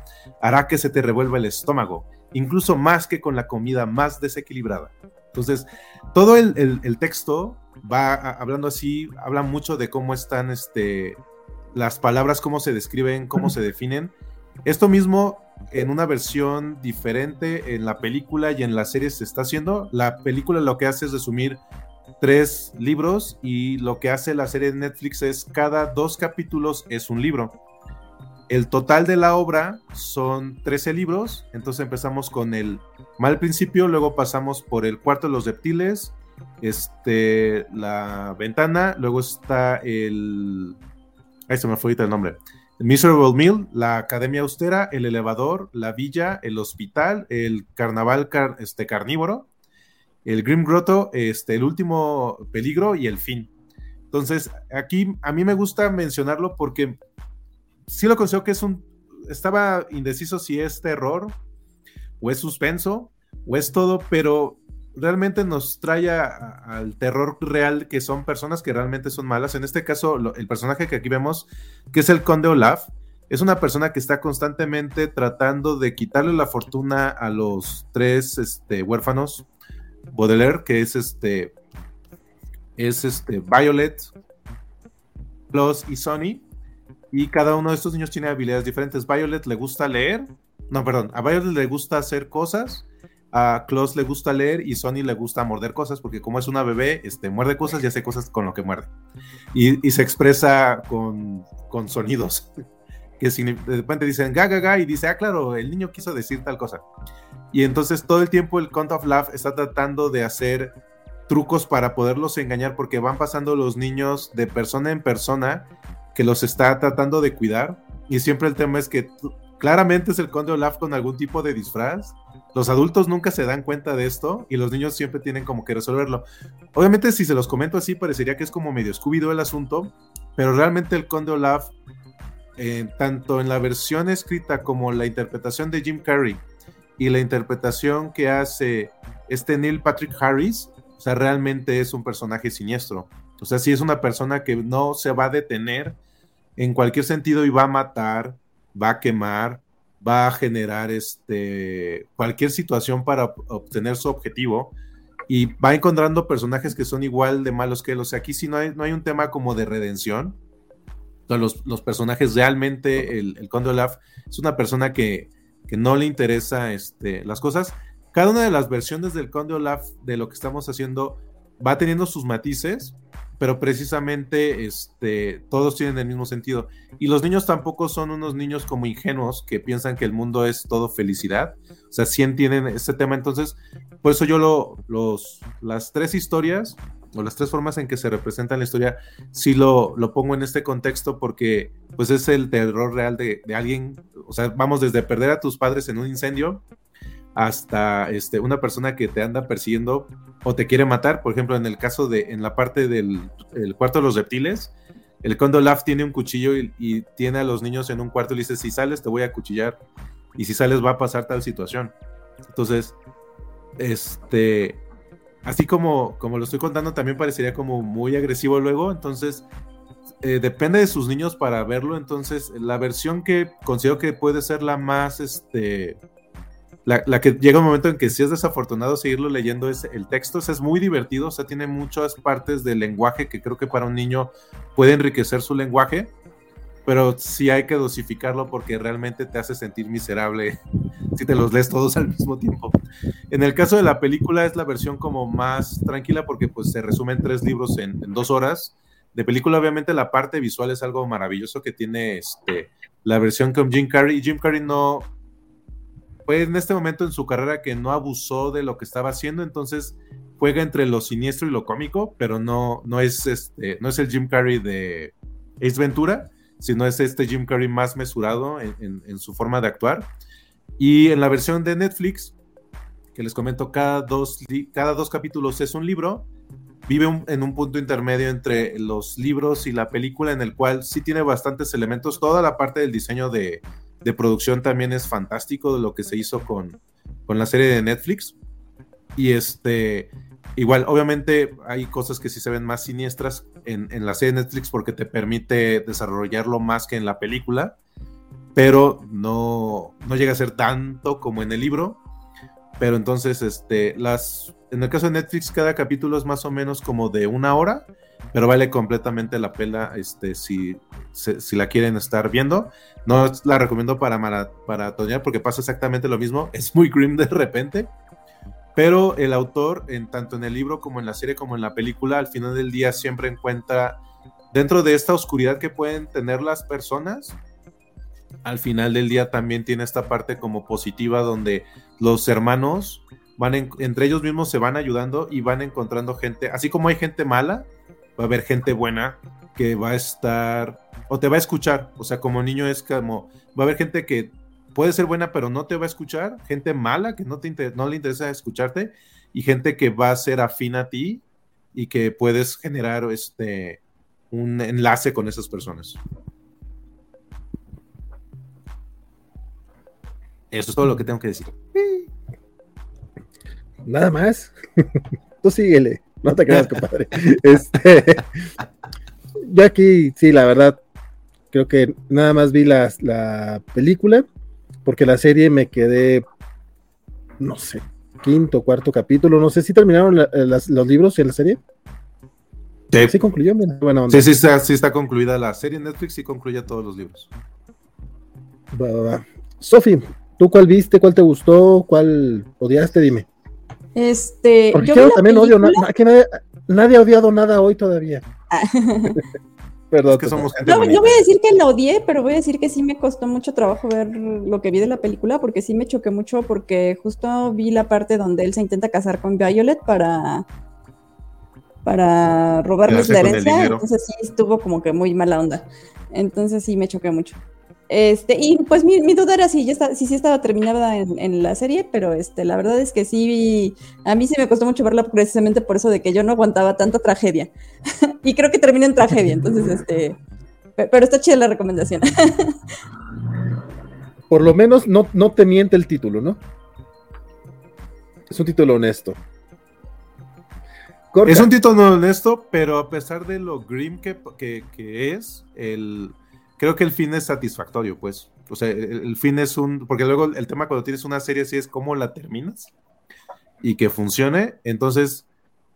hará que se te revuelva el estómago, incluso más que con la comida más desequilibrada. Entonces, todo el, el, el texto va a, hablando así, habla mucho de cómo están este, las palabras, cómo se describen, cómo se definen. Esto mismo en una versión diferente en la película y en la serie se está haciendo. La película lo que hace es resumir tres libros y lo que hace la serie de Netflix es cada dos capítulos es un libro. El total de la obra son 13 libros, entonces empezamos con el mal principio, luego pasamos por el cuarto de los reptiles, este, la ventana, luego está el... Ahí se me fue ahorita el nombre. Miserable Mill, la Academia Austera, el Elevador, la Villa, el Hospital, el Carnaval car este, Carnívoro, el Grim Grotto, este, el Último Peligro y el Fin. Entonces, aquí a mí me gusta mencionarlo porque sí lo considero que es un. Estaba indeciso si es terror, o es suspenso, o es todo, pero realmente nos trae a, al terror real, que son personas que realmente son malas. En este caso, el personaje que aquí vemos, que es el conde Olaf, es una persona que está constantemente tratando de quitarle la fortuna a los tres este, huérfanos. Baudelaire, que es este, es este Violet, Plus y Sonny. Y cada uno de estos niños tiene habilidades diferentes. Violet le gusta leer. No, perdón. A Violet le gusta hacer cosas a Klaus le gusta leer y Sony le gusta morder cosas, porque como es una bebé, este, muerde cosas y hace cosas con lo que muerde. Y, y se expresa con, sonidos. Que de repente dicen ga, ga, y dice, ah, claro, el niño quiso decir tal cosa. Y entonces todo el tiempo el Count of Love está tratando de hacer trucos para poderlos engañar, porque van pasando los niños de persona en persona que los está tratando de cuidar y siempre el tema es que claramente es el conde Olaf con algún tipo de disfraz. Los adultos nunca se dan cuenta de esto y los niños siempre tienen como que resolverlo. Obviamente si se los comento así parecería que es como medio escúbido el asunto, pero realmente el conde Olaf, eh, tanto en la versión escrita como la interpretación de Jim Carrey y la interpretación que hace este Neil Patrick Harris, o sea, realmente es un personaje siniestro. O sea, sí es una persona que no se va a detener en cualquier sentido y va a matar, va a quemar, va a generar este cualquier situación para ob- obtener su objetivo y va encontrando personajes que son igual de malos que él. O sea, aquí sí no hay, no hay un tema como de redención. Los, los personajes realmente, el, el Conde Olaf es una persona que, que no le interesa este, las cosas. Cada una de las versiones del Conde Olaf de lo que estamos haciendo va teniendo sus matices, pero precisamente este, todos tienen el mismo sentido. Y los niños tampoco son unos niños como ingenuos que piensan que el mundo es todo felicidad. O sea, sí entienden ese tema. Entonces, por eso yo lo, los, las tres historias o las tres formas en que se representa la historia, sí lo, lo pongo en este contexto porque pues es el terror real de, de alguien, o sea, vamos desde perder a tus padres en un incendio hasta este, una persona que te anda persiguiendo o te quiere matar. Por ejemplo, en el caso de, en la parte del el cuarto de los reptiles, el Conde Olaf tiene un cuchillo y, y tiene a los niños en un cuarto y le dice, si sales te voy a cuchillar y si sales va a pasar tal situación. Entonces, este, así como, como lo estoy contando, también parecería como muy agresivo luego, entonces... eh, depende de sus niños para verlo, entonces la versión que considero que puede ser la más, este, la, que llega un momento en que si es desafortunado seguirlo leyendo es el texto, es muy divertido, o sea, tiene muchas partes del lenguaje que creo que para un niño puede enriquecer su lenguaje, pero sí hay que dosificarlo porque realmente te hace sentir miserable si te los lees todos al mismo tiempo. En el caso de la película es la versión como más tranquila porque pues se resumen tres libros en, dos horas. De película obviamente la parte visual es algo maravilloso que tiene este, la versión con Jim Carrey Jim Carrey no, fue en este momento en su carrera que no abusó de lo que estaba haciendo, entonces juega entre lo siniestro y lo cómico, pero no, no, es, este, no es el Jim Carrey de Ace Ventura, sino es este Jim Carrey más mesurado en, en- en su forma de actuar. Y en la versión de Netflix, que les comento, cada dos, cada dos capítulos es un libro, vive un- en un punto intermedio entre los libros y la película, en el cual sí tiene bastantes elementos, toda la parte del diseño de, de producción también es fantástico de lo que se hizo con, con la serie de Netflix. Y este, igual, obviamente hay cosas que sí se ven más siniestras en, en la serie de Netflix porque te permite desarrollarlo más que en la película, pero no, no llega a ser tanto como en el libro. Pero entonces, este, las, en el caso de Netflix, cada capítulo es más o menos como de una hora, pero vale completamente la pena este, si, si, la quieren estar viendo. No la recomiendo para, mara- para tonear porque pasa exactamente lo mismo. Es muy grim de repente. Pero el autor, en tanto en el libro como en la serie como en la película, al final del día siempre encuentra, dentro de esta oscuridad que pueden tener las personas, al final del día también tiene esta parte como positiva donde los hermanos van en- entre ellos mismos se van ayudando y van encontrando gente, así como hay gente mala, va a haber gente buena que va a estar o te va a escuchar, o sea, como niño es como va a haber gente que puede ser buena pero no te va a escuchar, gente mala que no te inter- no le interesa escucharte y gente que va a ser afín a ti y que puedes generar este un enlace con esas personas. Eso es todo lo que tengo que decir. Nada más. Tú síguele, no te creas, compadre. Este, yo aquí, sí, la verdad, creo que nada más vi la, la película, porque la serie me quedé, no sé, quinto, cuarto capítulo, no sé si terminaron la- las- los libros y la serie. Sí, Sí concluyó, onda. sí, sí está, sí está concluida la serie en Netflix y concluye todos los libros. Va, va, va. Sofi, ¿tú cuál viste? ¿Cuál te gustó? ¿Cuál odiaste? Dime. Este, Porque yo también odio, película- que nadie, nadie ha odiado nada hoy todavía. Perdón. Es que somos gente No, voy a decir que la odié, pero voy a decir que sí me costó mucho trabajo ver lo que vi de la película, porque sí me choqué mucho, porque justo vi la parte donde él se intenta casar con Violet para, para robarles la herencia, entonces sí estuvo como que muy mala onda. Entonces sí me choqué mucho. Este, y pues mi, mi duda era si ya está, si sí estaba terminada en, en la serie, pero este, la verdad es que sí, a mí sí me costó mucho verla precisamente por eso de que yo no aguantaba tanta tragedia. y creo que termina en tragedia, entonces, este, pe- pero está chida la recomendación. Por lo menos no, no te miente el título, ¿no? Es un título honesto. Es un título honesto, pero a pesar de lo grim que, que- que es, el, creo que el fin es satisfactorio, pues. O sea, el, fin es un. Porque luego el tema cuando tienes una serie así es cómo la terminas y que funcione. Entonces,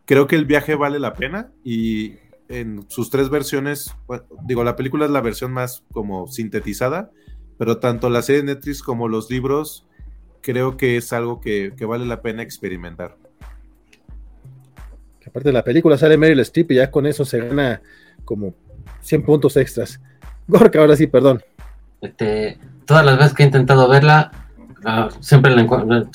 creo que el viaje vale la pena y en sus tres versiones, bueno, digo, la película es la versión más como sintetizada, pero tanto la serie de Netflix como los libros, creo que es algo que, que vale la pena experimentar. aparte de la película sale Meryl Streep y ya con eso se gana como 100 puntos extras. Gorka, ahora sí, perdón. Este, todas las veces que he intentado verla, siempre la encuentro.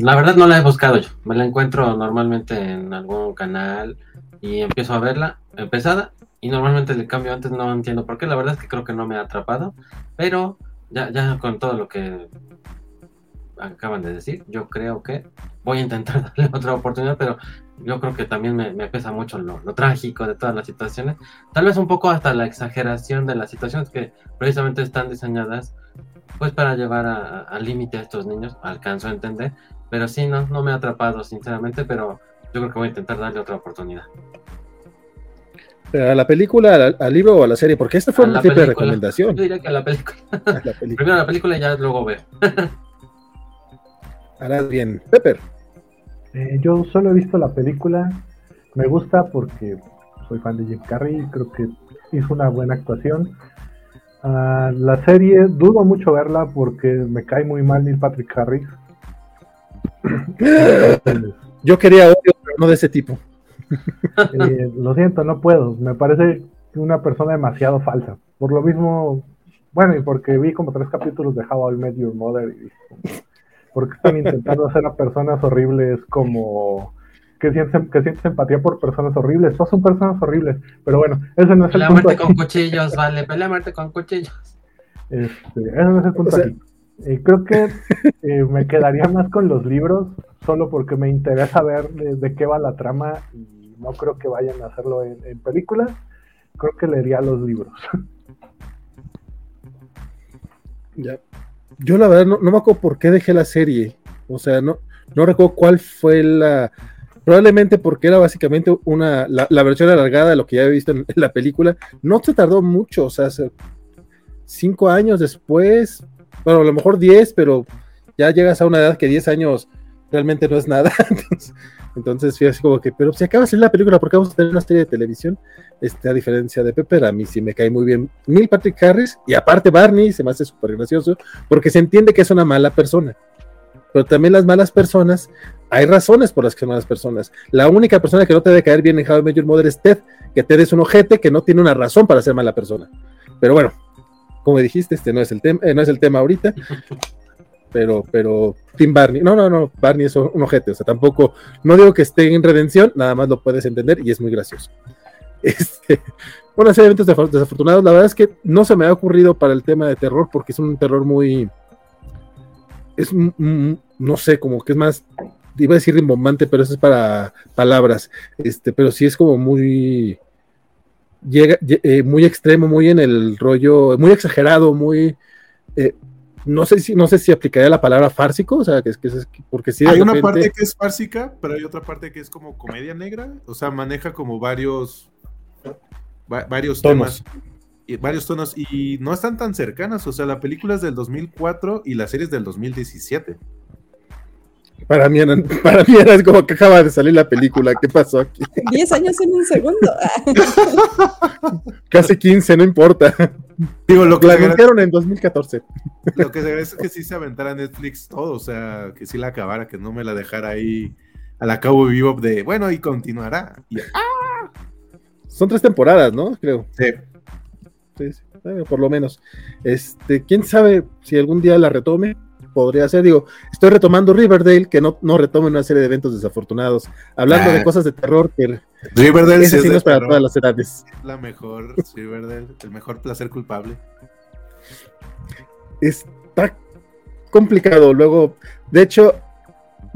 la verdad no la he buscado yo. Me la encuentro normalmente en algún canal y empiezo a verla empezada. Y normalmente le cambio antes, no entiendo por qué. La verdad es que creo que no me ha atrapado. Pero ya, ya con todo lo que acaban de decir, yo creo que voy a intentar darle otra oportunidad, pero yo creo que también me, me pesa mucho lo, lo trágico de todas las situaciones. Tal vez un poco hasta la exageración de las situaciones que precisamente están diseñadas pues para llevar al límite a estos niños, alcanzo a entender, pero sí, no, no me ha atrapado sinceramente, pero yo creo que voy a intentar darle otra oportunidad. ¿A la película, al, al libro o a la serie? Porque esta fue una película. recomendación. Yo diría que a la película, A la película. primero la película y ya luego veo. Harás bien. Pepper. Eh, yo solo he visto la película. Me gusta porque soy fan de Jim Carrey y creo que hizo una buena actuación. Ah, la serie, dudo mucho verla porque me cae muy mal Neil Patrick Harris. Yo quería odio, pero no de ese tipo. eh, lo siento, no puedo. Me parece una persona demasiado falsa. Por lo mismo, bueno, y porque vi como tres capítulos de How I Met Your Mother y ¿por qué están intentando hacer a personas horribles como que sientes, que sientes empatía por personas horribles? Todas son personas horribles. Pero bueno, ese no es el Pelea a punto. muerte aquí. con cuchillos, vale, pelea muerte con cuchillos. Este, ese no es el punto O sea- aquí. Eh, creo que eh, me quedaría más con los libros, solo porque me interesa ver de, de qué va la trama y no creo que vayan a hacerlo en, en películas. Creo que leería los libros. Ya. Yo la verdad no, no me acuerdo por qué dejé la serie. O sea, no, no recuerdo cuál fue la... Probablemente porque era básicamente una la, la versión alargada de lo que ya había visto en, en la película. No se tardó mucho, o sea, cinco años después, bueno, a lo mejor diez, pero ya llegas a una edad que diez años realmente no es nada. Entonces, entonces fui así como que, pero si acaba de salir la película, ¿por qué vamos a tener una serie de televisión? Este, a diferencia de Pepper, a mí sí me cae muy bien Neil Patrick Harris y aparte Barney se me hace súper gracioso porque se entiende que es una mala persona. Pero también las malas personas, hay razones por las que son malas personas. La única persona que no te debe caer bien en How I Met Your Mother es Ted, que Ted es un ojete que no tiene una razón para ser mala persona. Pero bueno, como dijiste, este no es el tema, eh, no es el tema ahorita. Pero, pero, Tim Barney, no, no, no, Barney es un ojete, o sea, tampoco, no digo que esté en redención, nada más lo puedes entender y es muy gracioso. Este, una serie de eventos desaf- desafortunados, la verdad es que no se me ha ocurrido para el tema de terror porque es un terror muy, es, mm, no sé, como que es más, iba a decir rimbombante, pero eso es para palabras, este, pero sí es como muy, llega, lle- eh, muy extremo, muy en el rollo, muy exagerado, muy, eh, no sé si, no sé si aplicaría la palabra fársico, o sea, que es que es, porque sí, hay una parte que es fársica, pero hay otra parte que es como comedia negra. O sea, maneja como varios, va- varios Tonos. temas. Y varios tonos. Y no están tan cercanas. O sea, la película es del 2004 y la serie es del 2017. Para mí, eran- para mí era como que acaba de salir la película. ¿Qué pasó aquí? 10 años en un segundo. Casi 15, no importa. Digo, lo que, La anunciaron en 2014. lo que se agradece es que sí se aventara Netflix todo. O sea, que sí la acabara, que no me la dejara ahí a la cabo vivo de, bueno, y continuará. Y- Son tres temporadas, ¿no? Creo. sí. Sí, sí, por lo menos. Este, quién sabe si algún día la retome. Podría ser, digo, estoy retomando Riverdale, que no, no retome una serie de eventos desafortunados. Hablando Ah. de cosas de terror, que Riverdale sí es de para terror. todas las edades. la mejor Riverdale, el mejor placer culpable. está complicado. Luego, de hecho,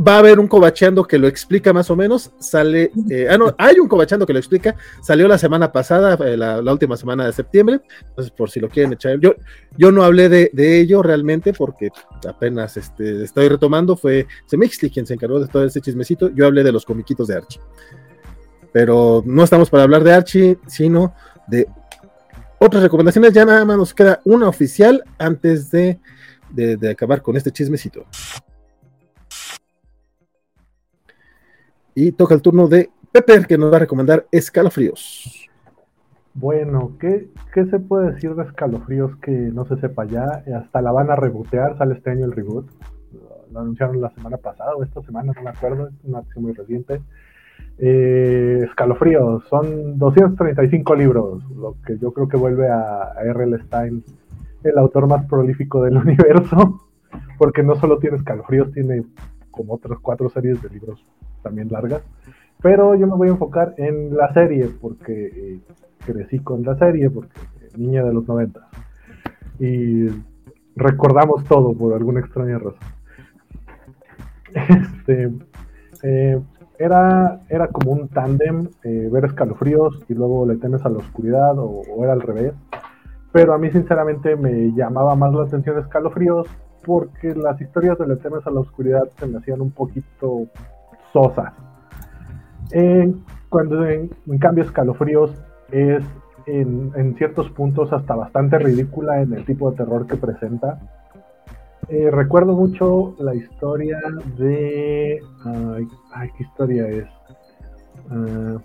va a haber un cobacheando que lo explica más o menos. Sale, eh, ah, no, hay un cobacheando que lo explica. Salió la semana pasada, eh, la, la, última semana de septiembre. Entonces, por si lo quieren echar, yo, yo no hablé de, de ello realmente porque apenas este, estoy retomando. Fue Semixli quien se encargó de todo ese chismecito. Yo hablé de los comiquitos de Archie. Pero no estamos para hablar de Archie, sino de otras recomendaciones. Ya nada más nos queda una oficial antes de, de, de acabar con este chismecito. Y toca el turno de Pepper, que nos va a recomendar Escalofríos. Bueno, ¿qué, ¿qué, se puede decir de Escalofríos que no se sepa ya? Hasta la van a rebotear, sale este año el reboot. Lo anunciaron la semana pasada o esta semana, no me acuerdo, es una acción muy reciente. Eh, Escalofríos, son 235 libros, lo que yo creo que vuelve a, a R.L. Stein, el autor más prolífico del universo, porque no solo tiene Escalofríos, tiene como otras cuatro series de libros también largas. Pero yo me voy a enfocar en la serie, porque eh, crecí con la serie, porque eh, niña de los 90. Y recordamos todo por alguna extraña razón. Este, eh, era, era como un tándem, eh, ver escalofríos y luego le temes a la oscuridad, o, o, era al revés. Pero a mí sinceramente me llamaba más la atención escalofríos porque las historias de le temes a la oscuridad se me hacían un poquito sosas. Eh, cuando en, en, cambio escalofríos es en, en, ciertos puntos hasta bastante ridícula en el tipo de terror que presenta. Eh, recuerdo mucho la historia de... Ay, ay ¿qué historia es? Uh,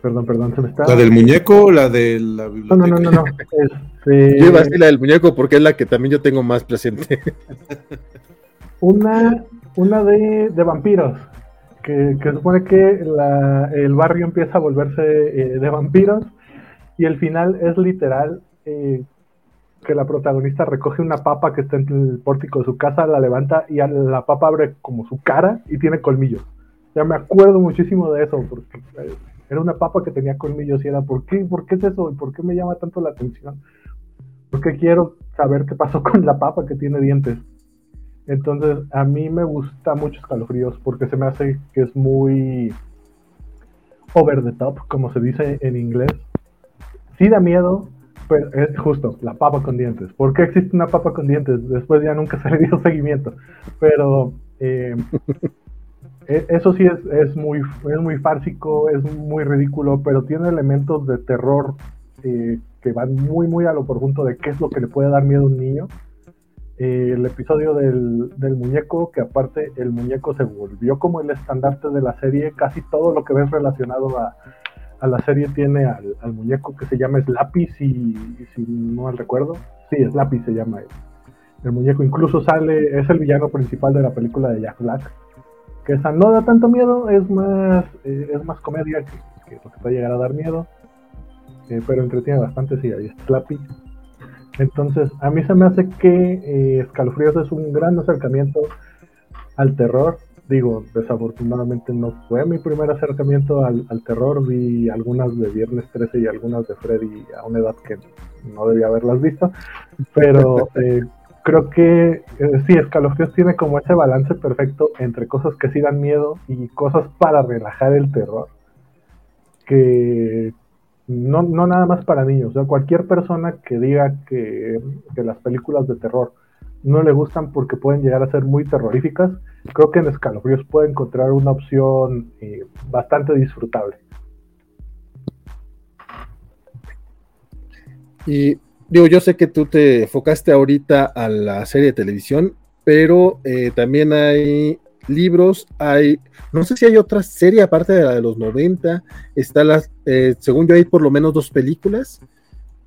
perdón, perdón, se me está... ¿La del muñeco o la de la biblioteca? No, no, no, no. no. Este... Yo iba a decir la del muñeco porque es la que también yo tengo más presente. una, una de, de vampiros, que, que, supone que la, el barrio empieza a volverse eh, de vampiros y el final es literal eh, que la protagonista recoge una papa que está en el pórtico de su casa, la levanta y la papa abre como su cara y tiene colmillos. Ya me acuerdo muchísimo de eso, porque eh, era una papa que tenía colmillos y era, ¿por qué? ¿Por qué es eso? ¿Y por qué me llama tanto la atención? Porque quiero saber qué pasó con la papa que tiene dientes. Entonces, a mí me gusta mucho Escalofríos porque se me hace que es muy over the top, como se dice en inglés. Sí da miedo, pero es justo, la papa con dientes. ¿Por qué existe una papa con dientes? Después ya nunca se le dio seguimiento. Pero eh, eso sí es, es, muy, es muy fársico, es muy ridículo, pero tiene elementos de terror eh, que van muy, muy a lo profundo de qué es lo que le puede dar miedo a un niño el episodio del, muñeco, que aparte el muñeco se volvió como el estandarte de la serie, casi todo lo que ves relacionado a, la serie tiene al, muñeco que se llama Slappy, si, si no mal recuerdo, sí, Slappy se llama él. El muñeco incluso sale, es el villano principal de la película de Jack Black, que esa no da tanto miedo, es más, eh, es más comedia que, que, lo que puede llegar a dar miedo, eh, pero entretiene bastante, sí, ahí es Slappy. Entonces, a mí se me hace que eh, Escalofríos es un gran acercamiento al terror. Digo, desafortunadamente no fue mi primer acercamiento al, al, terror. Vi algunas de Viernes 13 y algunas de Freddy a una edad que no debía haberlas visto. Pero eh, creo que eh, sí, Escalofríos tiene como ese balance perfecto entre cosas que sí dan miedo y cosas para relajar el terror. Que, no, no nada más para niños, o sea, cualquier persona que diga que, las películas de terror no le gustan porque pueden llegar a ser muy terroríficas, creo que en Escalofríos puede encontrar una opción eh, bastante disfrutable. Y digo, yo sé que tú te enfocaste ahorita a la serie de televisión, pero eh, también hay libros, hay, no sé si hay otra serie aparte de la de los 90, está las, eh, según yo hay por lo menos dos películas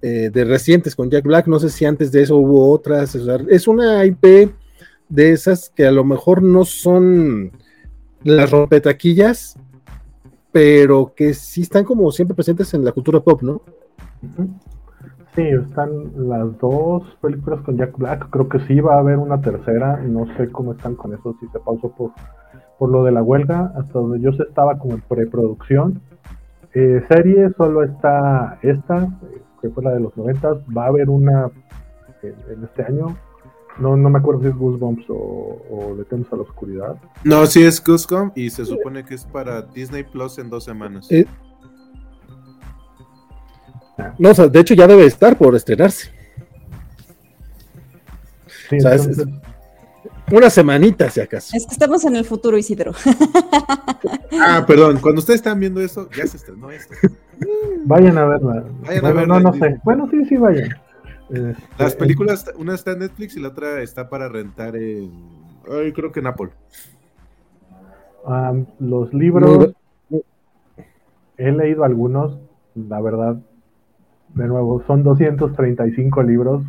eh, de recientes con Jack Black, no sé si antes de eso hubo otras, es una IP de esas que a lo mejor no son las rompetaquillas, pero que sí están como siempre presentes en la cultura pop, ¿no? Uh. Sí, están las dos películas con Jack Black. Creo que sí va a haber una tercera. No sé cómo están con eso, si se pausó por, por lo de la huelga. Hasta donde yo sé estaba como en preproducción. Eh, serie solo está esta, que fue la de los 90, va a haber una en, en este año. No, no me acuerdo si es Goosebumps o, o Le temes a la oscuridad. No, sí es Cuscom y se supone que es para Disney Plus en dos semanas. Eh, No, o sea, de hecho ya debe estar por estrenarse. Sí, O sea, es- entonces, Una semanita, si acaso. Es que estamos en el futuro, Isidro. Ah, perdón, cuando ustedes están viendo eso, ya se estrenó esto. vayan a verla. Vayan a verla no, no sé. Bueno, sí, sí, vayan. Este, Las películas, una está en Netflix y la otra está para rentar en. Ay, creo que en Apple. Am, los libros, he leído algunos, la verdad, de nuevo, son 235 libros.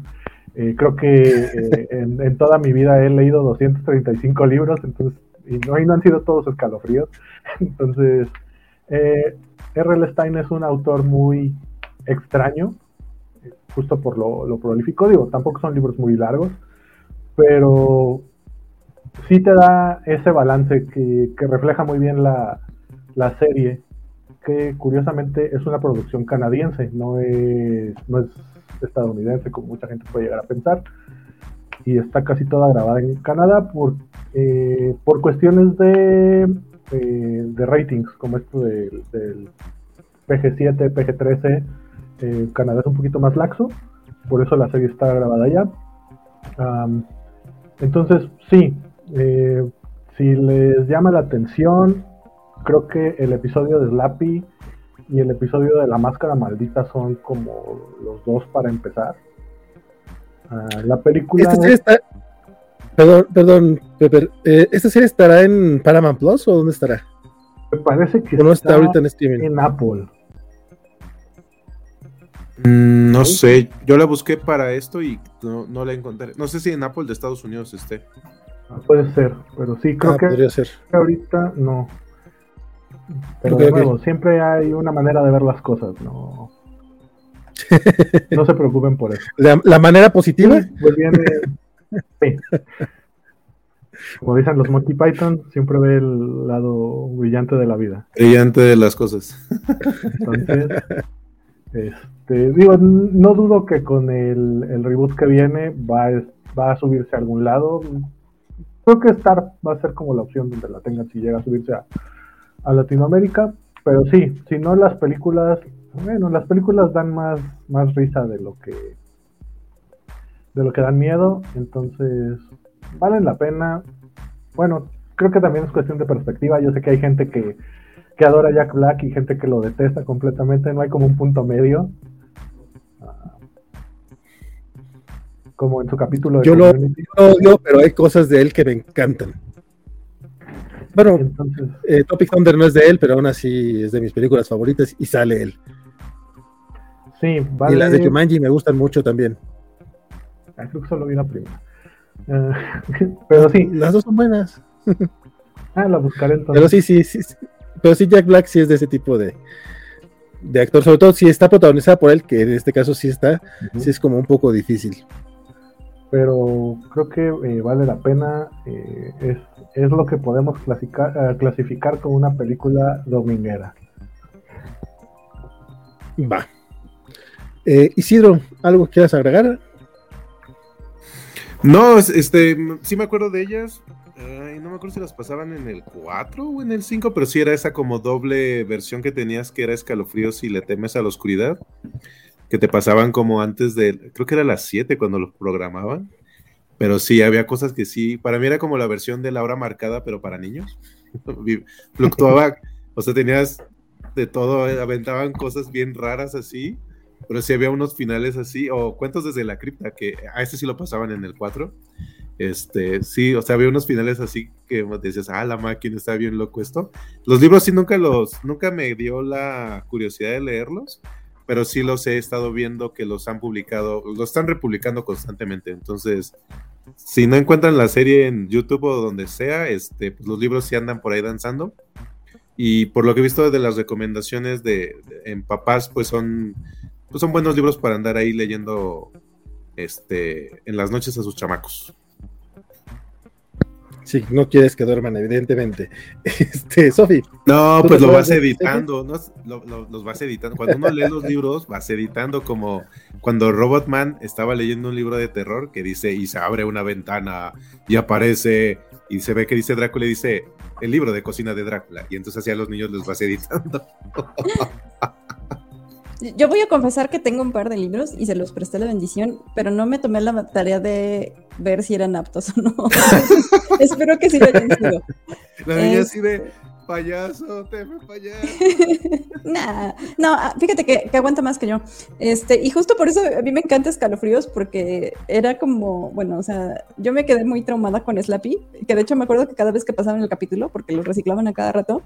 Eh, creo que eh, en, toda mi vida he leído 235 libros, entonces, y no, y no han sido todos escalofríos. Entonces, eh, R.L. Stein es un autor muy extraño, justo por lo, prolífico. Digo, tampoco son libros muy largos, pero sí te da ese balance que, que refleja muy bien la serie, que curiosamente es una producción canadiense, no es, no es estadounidense como mucha gente puede llegar a pensar, y está casi toda grabada en Canadá por, eh, por cuestiones de, eh, de ratings, como esto del, del PG7, PG13, eh, Canadá es un poquito más laxo, por eso la serie está grabada allá. Am, entonces, sí, eh, si les llama la atención, creo que el episodio de Slappy y el episodio de la máscara maldita son como los dos para empezar. Ah, la película Esta serie está. Perdón, perdón, Pepper. eh, ¿Esta serie estará en Paramount Plus o dónde estará? me parece que ¿O no está está ahorita en streaming? en Apple. Mm, no sé, yo la busqué para esto y no, no la encontré. No sé si en Apple de Estados Unidos esté. Ah, Puede ser, pero sí, creo Ah, que podría ser. ahorita no. Pero de nuevo, siempre hay una manera de ver las cosas, no. No se preocupen por eso. La, la manera positiva. Pues viene. sí. Como dicen los Monty Python, siempre ve el lado brillante de la vida. Brillante de las cosas. Entonces, este, digo, no dudo que con el, el reboot que viene va, a- va a subirse a algún lado. Creo que Star va a ser como la opción donde la tengan si llega a subirse a, a Latinoamérica. Pero sí, si no las películas, bueno, las películas dan más, más risa de lo que de lo que dan miedo, entonces valen la pena. Bueno, creo que también es cuestión de perspectiva. Yo sé que hay gente que, que adora Jack Black y gente que lo detesta completamente. No hay como un punto medio. Ah, como en su capítulo de Yo lo- Community. Odio, pero hay cosas de él que me encantan. Bueno, Entonces, eh, Topic Thunder no es de él, pero aún así es de mis películas favoritas y sale él. sí, Y las de vale. Jumanji me gustan mucho también. Ah, creo que solo vi la primera. Eh, pero sí, Las dos son buenas. ah, la buscaré entonces. Pero sí, sí, sí. sí. Pero sí, Jack Black sí es de ese tipo de, de actor, sobre todo si está protagonizada por él, que en este caso sí está, sí es como un poco difícil. Pero creo que eh, vale la pena. eh, es, es lo que podemos clasificar, eh, clasificar como una película dominguera. Va. Eh, Isidro, ¿algo quieras agregar? No, es- este, sí me acuerdo de ellas. Ay, no me acuerdo si las pasaban en el 4 o en el 5, pero sí era esa como doble versión que tenías que era escalofríos y le temes a la oscuridad. Que te pasaban como antes de, creo que era las 7 cuando los programaban. Pero sí, había cosas que sí, para mí era como la versión de la hora marcada, pero para niños. Fluctuaba, o sea, tenías de todo, aventaban cosas bien raras así. Pero sí había unos finales así, o cuentos desde la cripta, que a ese sí lo pasaban en el 4. Este, sí, o sea, había unos finales así que decías, ah, la máquina está bien loco esto. Los libros sí nunca los, nunca me dio la curiosidad de leerlos, pero sí los he estado viendo que los han publicado, los están republicando constantemente. Entonces, si no encuentran la serie en YouTube o donde sea, este, pues los libros sí andan por ahí danzando. Y por lo que he visto de las recomendaciones de, de- en papás, pues son, pues son buenos libros para andar ahí leyendo este, en las noches a sus chamacos. Sí, no quieres que duerman, evidentemente. Este, Sofi. No, ¿Tú pues lo vas editando, ¿no? Lo- lo- los vas editando. Cuando uno lee los libros, vas editando como cuando Robotman estaba leyendo un libro de terror que dice, y se abre una ventana y aparece, y se ve que dice Drácula y dice, el libro de cocina de Drácula. Y entonces así a los niños los vas editando. Yo voy a confesar que tengo un par de libros y se los presté la bendición, pero no me tomé la tarea de ver si eran aptos o no. Espero que sí lo hayan sido. La niña así de, payaso, te payaso. Nah, no, ah, fíjate que, que aguanta más que yo. Este, y justo por eso a mí me encanta Escalofríos, porque era como, bueno, o sea, yo me quedé muy traumada con Slappy, que de hecho me acuerdo que cada vez que pasaban el capítulo, porque los reciclaban a cada rato,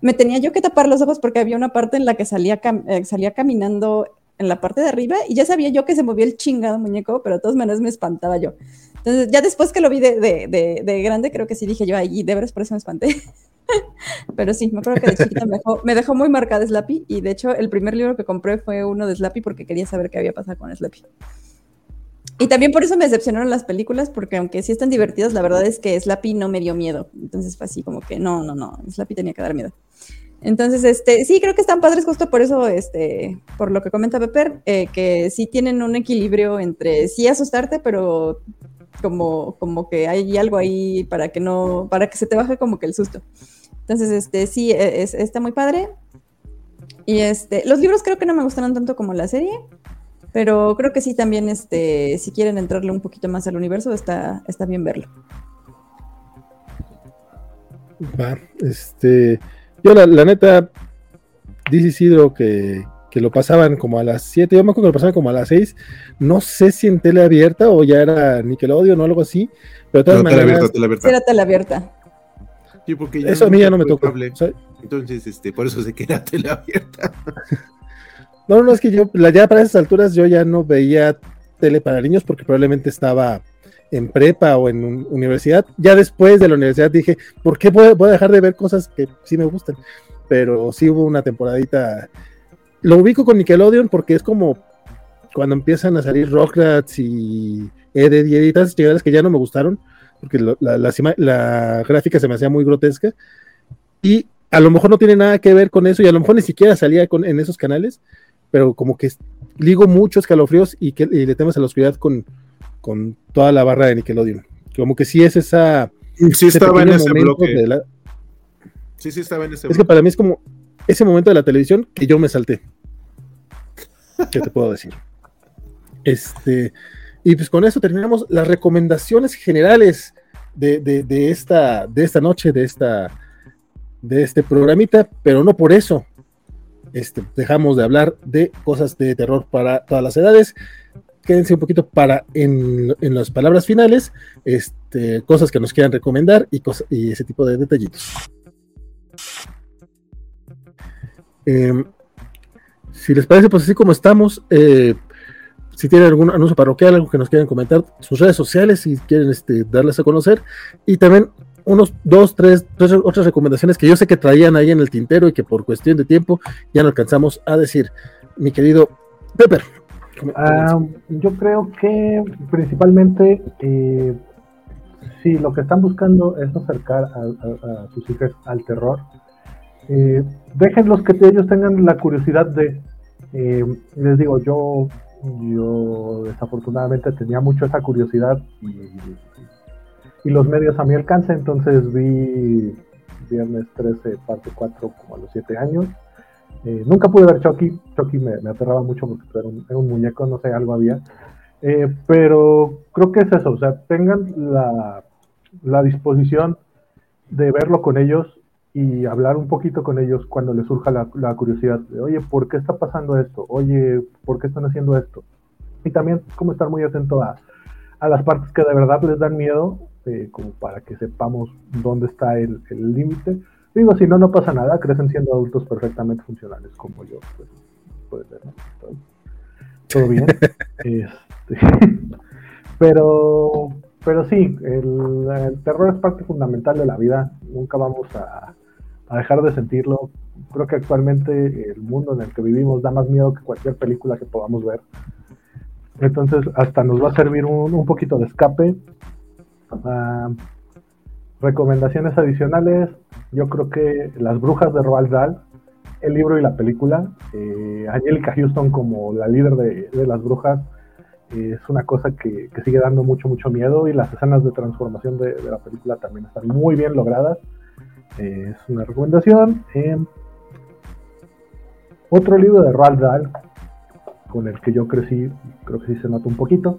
me tenía yo que tapar los ojos porque había una parte en la que salía, eh, salía caminando en la parte de arriba y ya sabía yo que se movía el chingado muñeco, pero de todas maneras me espantaba yo. Entonces, ya después que lo vi de, de, de, de grande, creo que sí dije yo, ay, de veras por eso me espanté. Pero sí, me acuerdo que de chiquita me dejó, me dejó muy marcada Slappy y de hecho el primer libro que compré fue uno de Slappy porque quería saber qué había pasado con Slappy. Y también por eso me decepcionaron las películas porque aunque sí están divertidas, la verdad es que Slappy no me dio miedo. Entonces fue así como que no, no, no, Slappy tenía que dar miedo. Entonces, este, sí, creo que están padres justo por eso, este, por lo que comenta Pepper, eh, que sí tienen un equilibrio entre sí asustarte, pero como, como que hay algo ahí para que no, para que se te baje como que el susto. Entonces, este, sí, e- es- está muy padre. Y este, los libros creo que no me gustaron tanto como la serie, pero creo que sí también, este, si quieren entrarle un poquito más al universo, está, está bien verlo. Va, este, yo la, la neta, dice Isidro que, que lo pasaban como a las 7, yo me acuerdo que lo pasaban como a las 6, no sé si en tele abierta o ya era Nickelodeon o algo así, pero de todas No, tele maneras, abierta, tele Sí, abierta. era tele abierta. Sí, porque yo eso a mí ya no me tocó. cable. o sea, Entonces, este, por eso sé que era tele abierta. no, no, es que yo, la- ya para esas alturas yo ya no veía tele para niños porque probablemente estaba en prepa o en un- universidad. Ya después de la universidad dije, ¿por qué voy, voy a dejar de ver cosas que sí me gustan? Pero sí hubo una temporadita. Lo ubico con Nickelodeon porque es como cuando empiezan a salir Rockrats y Ed, y esas chingaderas que ya no me gustaron, porque lo- la, la la gráfica se me hacía muy grotesca. Y a lo mejor no tiene nada que ver con eso, y a lo mejor ni siquiera salía con, en esos canales, pero como que ligo mucho escalofríos y, que, y le temas a la oscuridad con, con toda la barra de Nickelodeon. Como que sí es esa. Sí estaba en ese bloque. la- Sí, sí estaba en ese es que para mí es como ese momento de la televisión que yo me salté. ¿Qué te puedo decir? Este, y pues con eso terminamos las recomendaciones generales de, de- de esta, de esta noche, de, esta, de este programita, pero no por eso este, dejamos de hablar de cosas de terror para todas las edades. Quédense un poquito para en, en las palabras finales, este, cosas que nos quieran recomendar y, cosas, y ese tipo de detallitos. Eh, si les parece, pues así como estamos, eh, si tienen algún anuncio parroquial, algo que nos quieran comentar, sus redes sociales, si quieren este, darles a conocer, y también unos dos, tres, tres otras recomendaciones que yo sé que traían ahí en el tintero y que por cuestión de tiempo ya no alcanzamos a decir. Mi querido Pepper. Ah, yo creo que principalmente eh, si lo que están buscando es acercar a, a- a sus hijas al terror, eh, déjenlos que ellos tengan la curiosidad de, eh, les digo, yo, yo desafortunadamente tenía mucho esa curiosidad y, y los medios a mi alcance, entonces vi Viernes 13, parte 4 como a los 7 años. Eh, nunca pude ver Chucky, Chucky me, aterraba mucho porque era un, era un muñeco, no sé, algo había. Eh, pero creo que es eso, o sea, tengan la, disposición de verlo con ellos y hablar un poquito con ellos cuando les surja la, curiosidad de, oye, ¿por qué está pasando esto? Oye, ¿por qué están haciendo esto? Y también como estar muy atento a, las partes que de verdad les dan miedo, eh, como para que sepamos dónde está el límite. Digo, si no, no pasa nada, crecen siendo adultos perfectamente funcionales como yo. Pues, puede ser, ¿no? todo, todo bien. Este, pero, pero sí, el, el terror es parte fundamental de la vida. Nunca vamos a, a dejar de sentirlo. Creo que actualmente el mundo en el que vivimos da más miedo que cualquier película que podamos ver. Entonces, hasta nos va a servir un, un poquito de escape. Ah, Recomendaciones adicionales, yo creo que Las Brujas de Roald Dahl, el libro y la película, eh, Angelica Houston como la líder de, las brujas, eh, es una cosa que, sigue dando mucho, mucho miedo y las escenas de transformación de, la película también están muy bien logradas. Eh, es una recomendación. otro libro de Roald Dahl, con el que yo crecí, creo que sí se nota un poquito,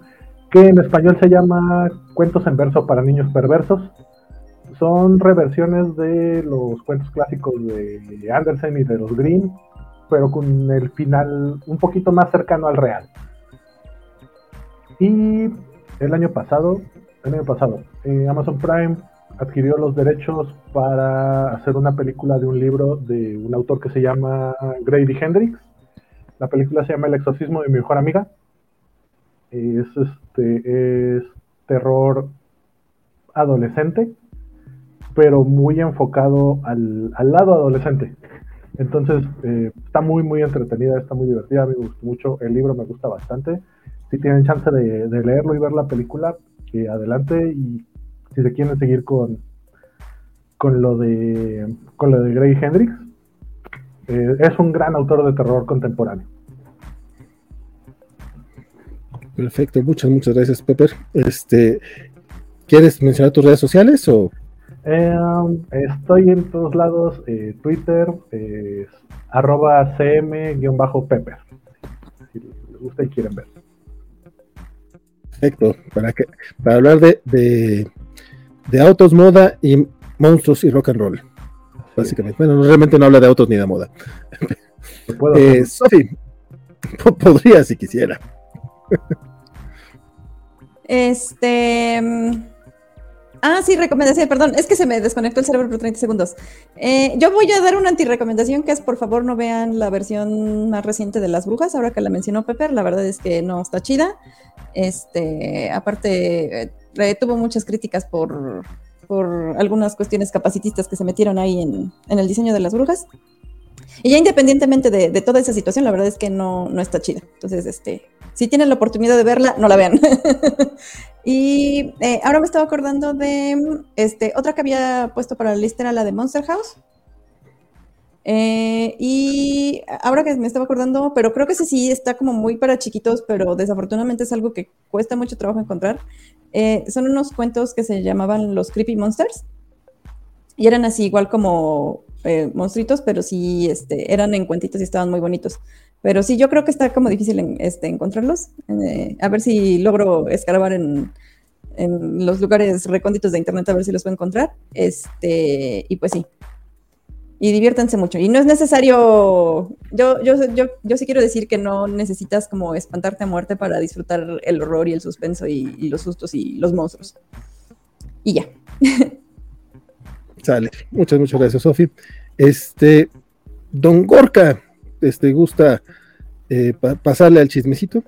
que en español se llama Cuentos en verso para niños perversos son reversiones de los cuentos clásicos de Andersen y de los Green, pero con el final un poquito más cercano al real. Y el año pasado, el año pasado, eh, Amazon Prime adquirió los derechos para hacer una película de un libro de un autor que se llama Grady Hendrix. La película se llama El exorcismo de mi mejor amiga. Es este es terror adolescente pero muy enfocado al, al lado adolescente. Entonces, eh, está muy, muy entretenida, está muy divertida, me gustó mucho, el libro me gusta bastante. Si tienen chance de, leerlo y ver la película, que adelante y si se quieren seguir con, con lo de con lo de Grey Hendrix, eh, es un gran autor de terror contemporáneo. Perfecto, muchas, muchas gracias, Pepper. Este, ¿Quieres mencionar tus redes sociales o eh, estoy en todos lados, eh, Twitter, eh, arroba cm-pepper. Si les gusta y quieren ver. Perfecto, para, que, para hablar de, de, de, autos, moda y monstruos y rock and roll. Básicamente. Bueno, realmente no habla de autos ni de moda. Eh, Sofi, podría si quisiera. Este. Ah, sí, recomendación, perdón, es que se me desconectó el cerebro por 30 segundos. Eh, yo voy a dar una antirecomendación que es, por favor, no vean la versión más reciente de Las Brujas, ahora que la mencionó Pepper, la verdad es que no está chida. Este, aparte, eh, tuvo muchas críticas por, por algunas cuestiones capacitistas que se metieron ahí en, en el diseño de Las Brujas. Y ya independientemente de, de, toda esa situación, la verdad es que no, no está chida. Entonces, este, si tienen la oportunidad de verla, no la vean. y eh, ahora me estaba acordando de este, otra que había puesto para la lista, era la de Monster House. Eh, y ahora que me estaba acordando, pero creo que ese sí está como muy para chiquitos, pero desafortunadamente es algo que cuesta mucho trabajo encontrar. Eh, son unos cuentos que se llamaban los Creepy Monsters. Y eran así, igual como eh, monstruitos, pero sí este, eran en cuentitos y estaban muy bonitos. Pero sí, yo creo que está como difícil en, este, encontrarlos. Eh, a ver si logro escarbar en, en, los lugares recónditos de internet, a ver si los puedo encontrar. Este, y pues sí. Y diviértanse mucho. Y no es necesario. Yo, yo, yo, yo sí quiero decir que no necesitas como espantarte a muerte para disfrutar el horror y el suspenso y, los sustos y los monstruos. Y ya. Sale. Muchas, muchas gracias, Sofi. Este, Don Gorka, este, gusta eh, pa pasarle al chismecito.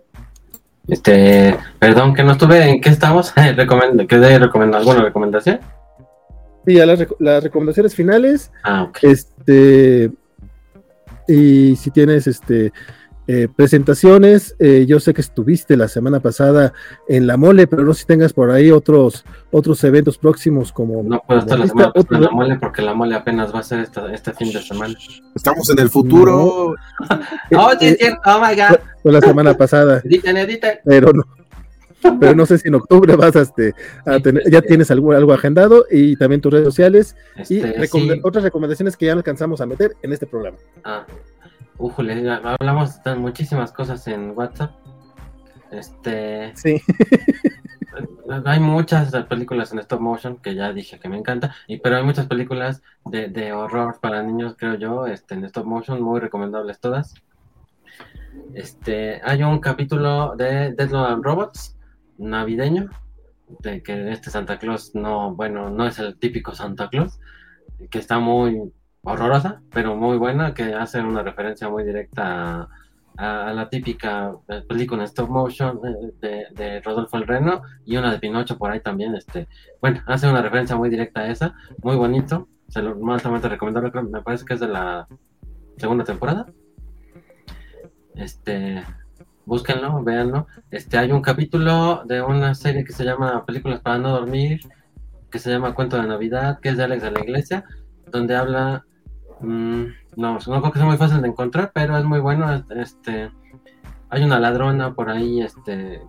Este, perdón que no estuve, ¿en qué estamos? Recomend ¿Qué recomendar alguna recomendación? Sí, a las, rec las recomendaciones finales. Ah, okay. Este, y si tienes este eh, presentaciones, eh, yo sé que estuviste la semana pasada en la mole, pero no sé si tengas por ahí otros otros eventos próximos como... No puedo estar la semana pasada en la mole porque la mole apenas va a ser esta, este fin de semana. Estamos en el futuro. No. oh, sí, oh my God. Fue la semana pasada. Editen, editen. Pero no. Pero no sé si en octubre vas a, este, a tener, ya tienes algo, algo agendado y también tus redes sociales Este, y recom sí. otras recomendaciones que ya alcanzamos a meter en este programa. Ah, ujule, hablamos de muchísimas cosas en WhatsApp. Este, Sí. hay muchas películas en stop motion que ya dije que me encanta, y pero hay muchas películas de, de horror para niños, creo yo, este, en stop motion, muy recomendables todas. Este, hay un capítulo de Dead Love and Robots navideño, de que este Santa Claus no, bueno, no es el típico Santa Claus, que está muy horrorosa, pero muy buena, que hace una referencia muy directa a, la típica eh, película stop motion de, de, de, Rodolfo el Reno y una de Pinocho por ahí también, este, bueno, hace una referencia muy directa a esa, muy bonito, se lo altamente recomendable, me parece que es de la segunda temporada. Este, búsquenlo, véanlo. Este, hay un capítulo de una serie que se llama Películas para no dormir, que se llama Cuento de Navidad, que es de Alex de la Iglesia, donde habla, mm, no, no creo que sea muy fácil de encontrar, pero es muy bueno, este, hay una ladrona por ahí, este,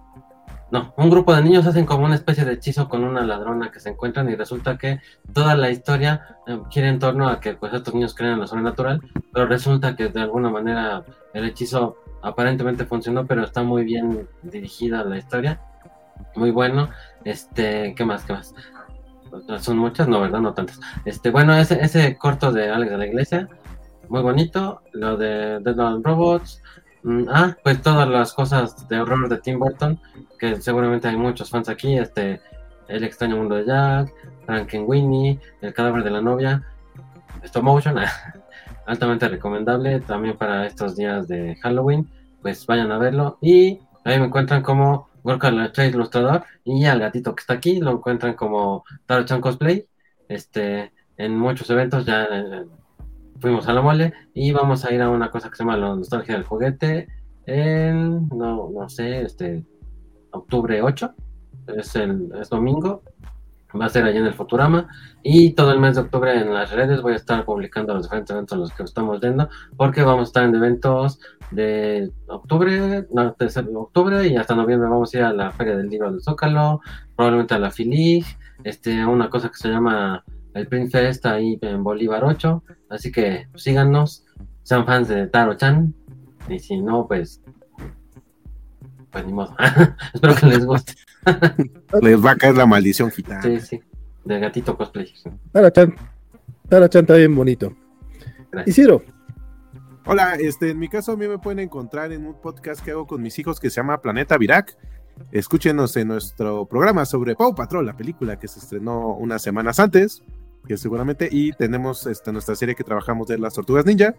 no, un grupo de niños hacen como una especie de hechizo con una ladrona que se encuentran y resulta que toda la historia eh, gira en torno a que pues estos niños creen en lo sobrenatural, pero resulta que de alguna manera el hechizo aparentemente funcionó, pero está muy bien dirigida la historia, muy bueno, este, ¿qué más, qué más? Son muchas, no, ¿verdad? No tantas. Este, bueno, ese, corto de Alex de la Iglesia, muy bonito, lo de Dead Robots, Mm, ah, pues todas las cosas de horror de Tim Burton, que seguramente hay muchos fans aquí, este, El extraño mundo de Jack, Frankenweenie, El cadáver de la novia, Stop Motion, altamente recomendable también para estos días de Halloween, pues vayan a verlo y ahí me encuentran como Gorka la Ilustrador y al gatito que está aquí lo encuentran como Taro Chan Cosplay, este, en muchos eventos ya fuimos a la mole y vamos a ir a una cosa que se llama la nostalgia del juguete en, no, no sé, este, octubre 8, es el es domingo, va a ser allá en el Futurama. Y todo el mes de octubre en las redes voy a estar publicando los diferentes eventos los que estamos viendo porque vamos a estar en eventos de octubre, no, de octubre y hasta noviembre. Vamos a ir a la Feria del Libro del Zócalo, probablemente a la Filig, este, a una cosa que se llama el Print está ahí en Bolívar 8, así que síganos, sean fans de Taro Chan, y si no, pues, pues ni modo. Espero que les guste. les va a caer la maldición gitana. Sí, sí, de gatito cosplay. Taro Chan, Taro Chan está bien bonito. Isidro. Hola, este, en mi caso a mí me pueden encontrar en un podcast que hago con mis hijos que se llama Planeta Virac. Escúchenos en nuestro programa sobre Pau Patrol, la película que se estrenó unas semanas antes que seguramente, y tenemos esta, nuestra serie que trabajamos de las tortugas ninja.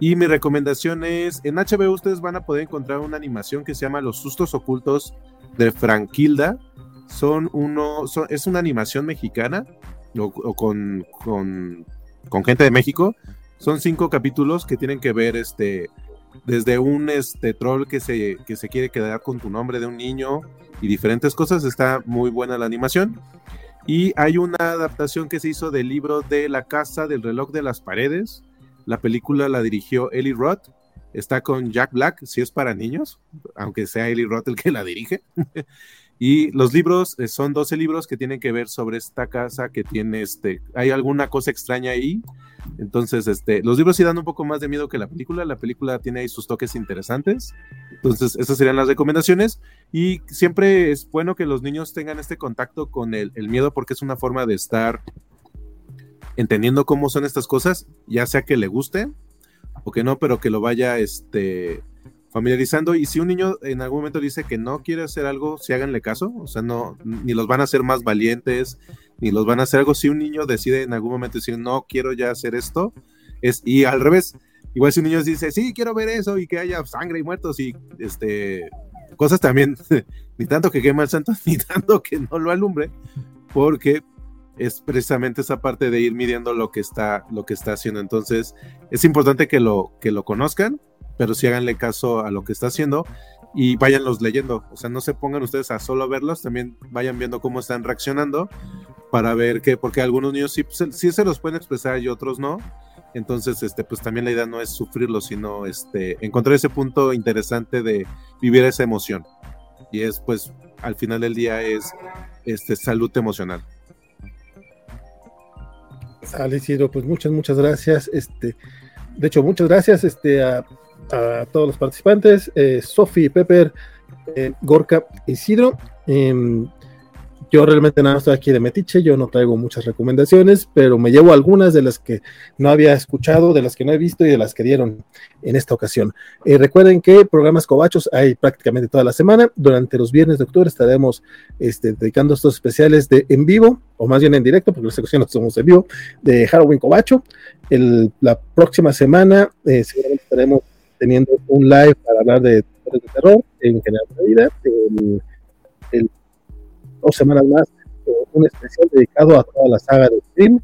Y mi recomendación es, en HBO ustedes van a poder encontrar una animación que se llama Los sustos ocultos de Franquilda. Son uno, es una animación mexicana o, con, con, con, gente de México. Son cinco capítulos que tienen que ver este, desde un este, troll que se, que se quiere quedar con tu nombre de un niño y diferentes cosas. Está muy buena la animación. Y hay una adaptación que se hizo del libro de La Casa del Reloj de las Paredes. La película la dirigió Eli Roth. Está con Jack Black, si es para niños, aunque sea Eli Roth el que la dirige. y los libros eh, son 12 libros que tienen que ver sobre esta casa que tiene este. Hay alguna cosa extraña ahí entonces, este, los libros sí dan un poco más de miedo que la película. La película tiene ahí sus toques interesantes. Entonces, esas serían las recomendaciones. Y siempre es bueno que los niños tengan este contacto con el, miedo porque es una forma de estar entendiendo cómo son estas cosas, ya sea que le guste o que no, pero que lo vaya este, familiarizando. Y si un niño en algún momento dice que no quiere hacer algo, si háganle caso. O sea, no, ni los van a hacer más valientes, ni los van a hacer algo. Si un niño decide en algún momento decir, no quiero ya hacer esto, es, y al revés, igual si un niño dice, sí, quiero ver eso y que haya sangre y muertos y este, cosas también, ni tanto que queme al santo, ni tanto que no lo alumbre, porque es precisamente esa parte de ir midiendo lo que está, lo que está haciendo. Entonces, es importante que lo, que lo conozcan, pero sí háganle caso a lo que está haciendo y váyanlos leyendo. O sea, no se pongan ustedes a solo verlos, también vayan viendo cómo están reaccionando para ver que, porque algunos niños sí, sí se los pueden expresar y otros no. Entonces, este, pues también la idea no es sufrirlo, sino este, encontrar ese punto interesante de vivir esa emoción. Y es, pues, al final del día es este, salud emocional. Sale, pues muchas, muchas gracias. Este, de hecho, muchas gracias este, a, a todos los participantes, eh, Pepper, eh, Gorka, Isidro. Em, yo realmente nada estoy aquí de metiche, yo no traigo muchas recomendaciones, pero me llevo algunas de las que no había escuchado, de las que no he visto y de las que dieron en esta ocasión. Eh, recuerden que programas cobachos hay prácticamente toda la semana. Durante los viernes de octubre estaremos este, dedicando estos especiales de en vivo, o más bien en directo, porque las ocasiones somos en vivo, de Halloween Cobacho. la próxima semana eh, seguramente estaremos teniendo un live para hablar de, de terror en general de vida. El, dos semanas más, un especial dedicado a toda la saga de Scream.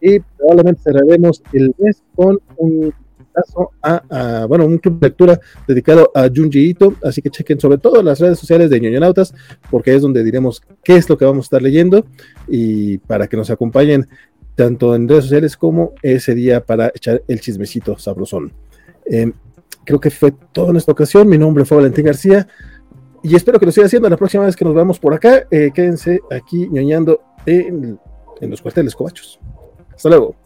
Y probablemente cerraremos el mes con un vistazo a, a, bueno, un club de lectura dedicado a Junji Ito, así que chequen sobre todo las redes sociales de ñoñonautas, porque es donde diremos qué es lo que vamos a estar leyendo y para que nos acompañen tanto en redes sociales como ese día para echar el chismecito sabrosón. Eh, creo que fue todo en esta ocasión. Mi nombre fue Valentín García y espero que lo siga haciendo la próxima vez que nos veamos por acá. Eh, quédense aquí ñoñando en, en los cuarteles cobachos. Hasta luego.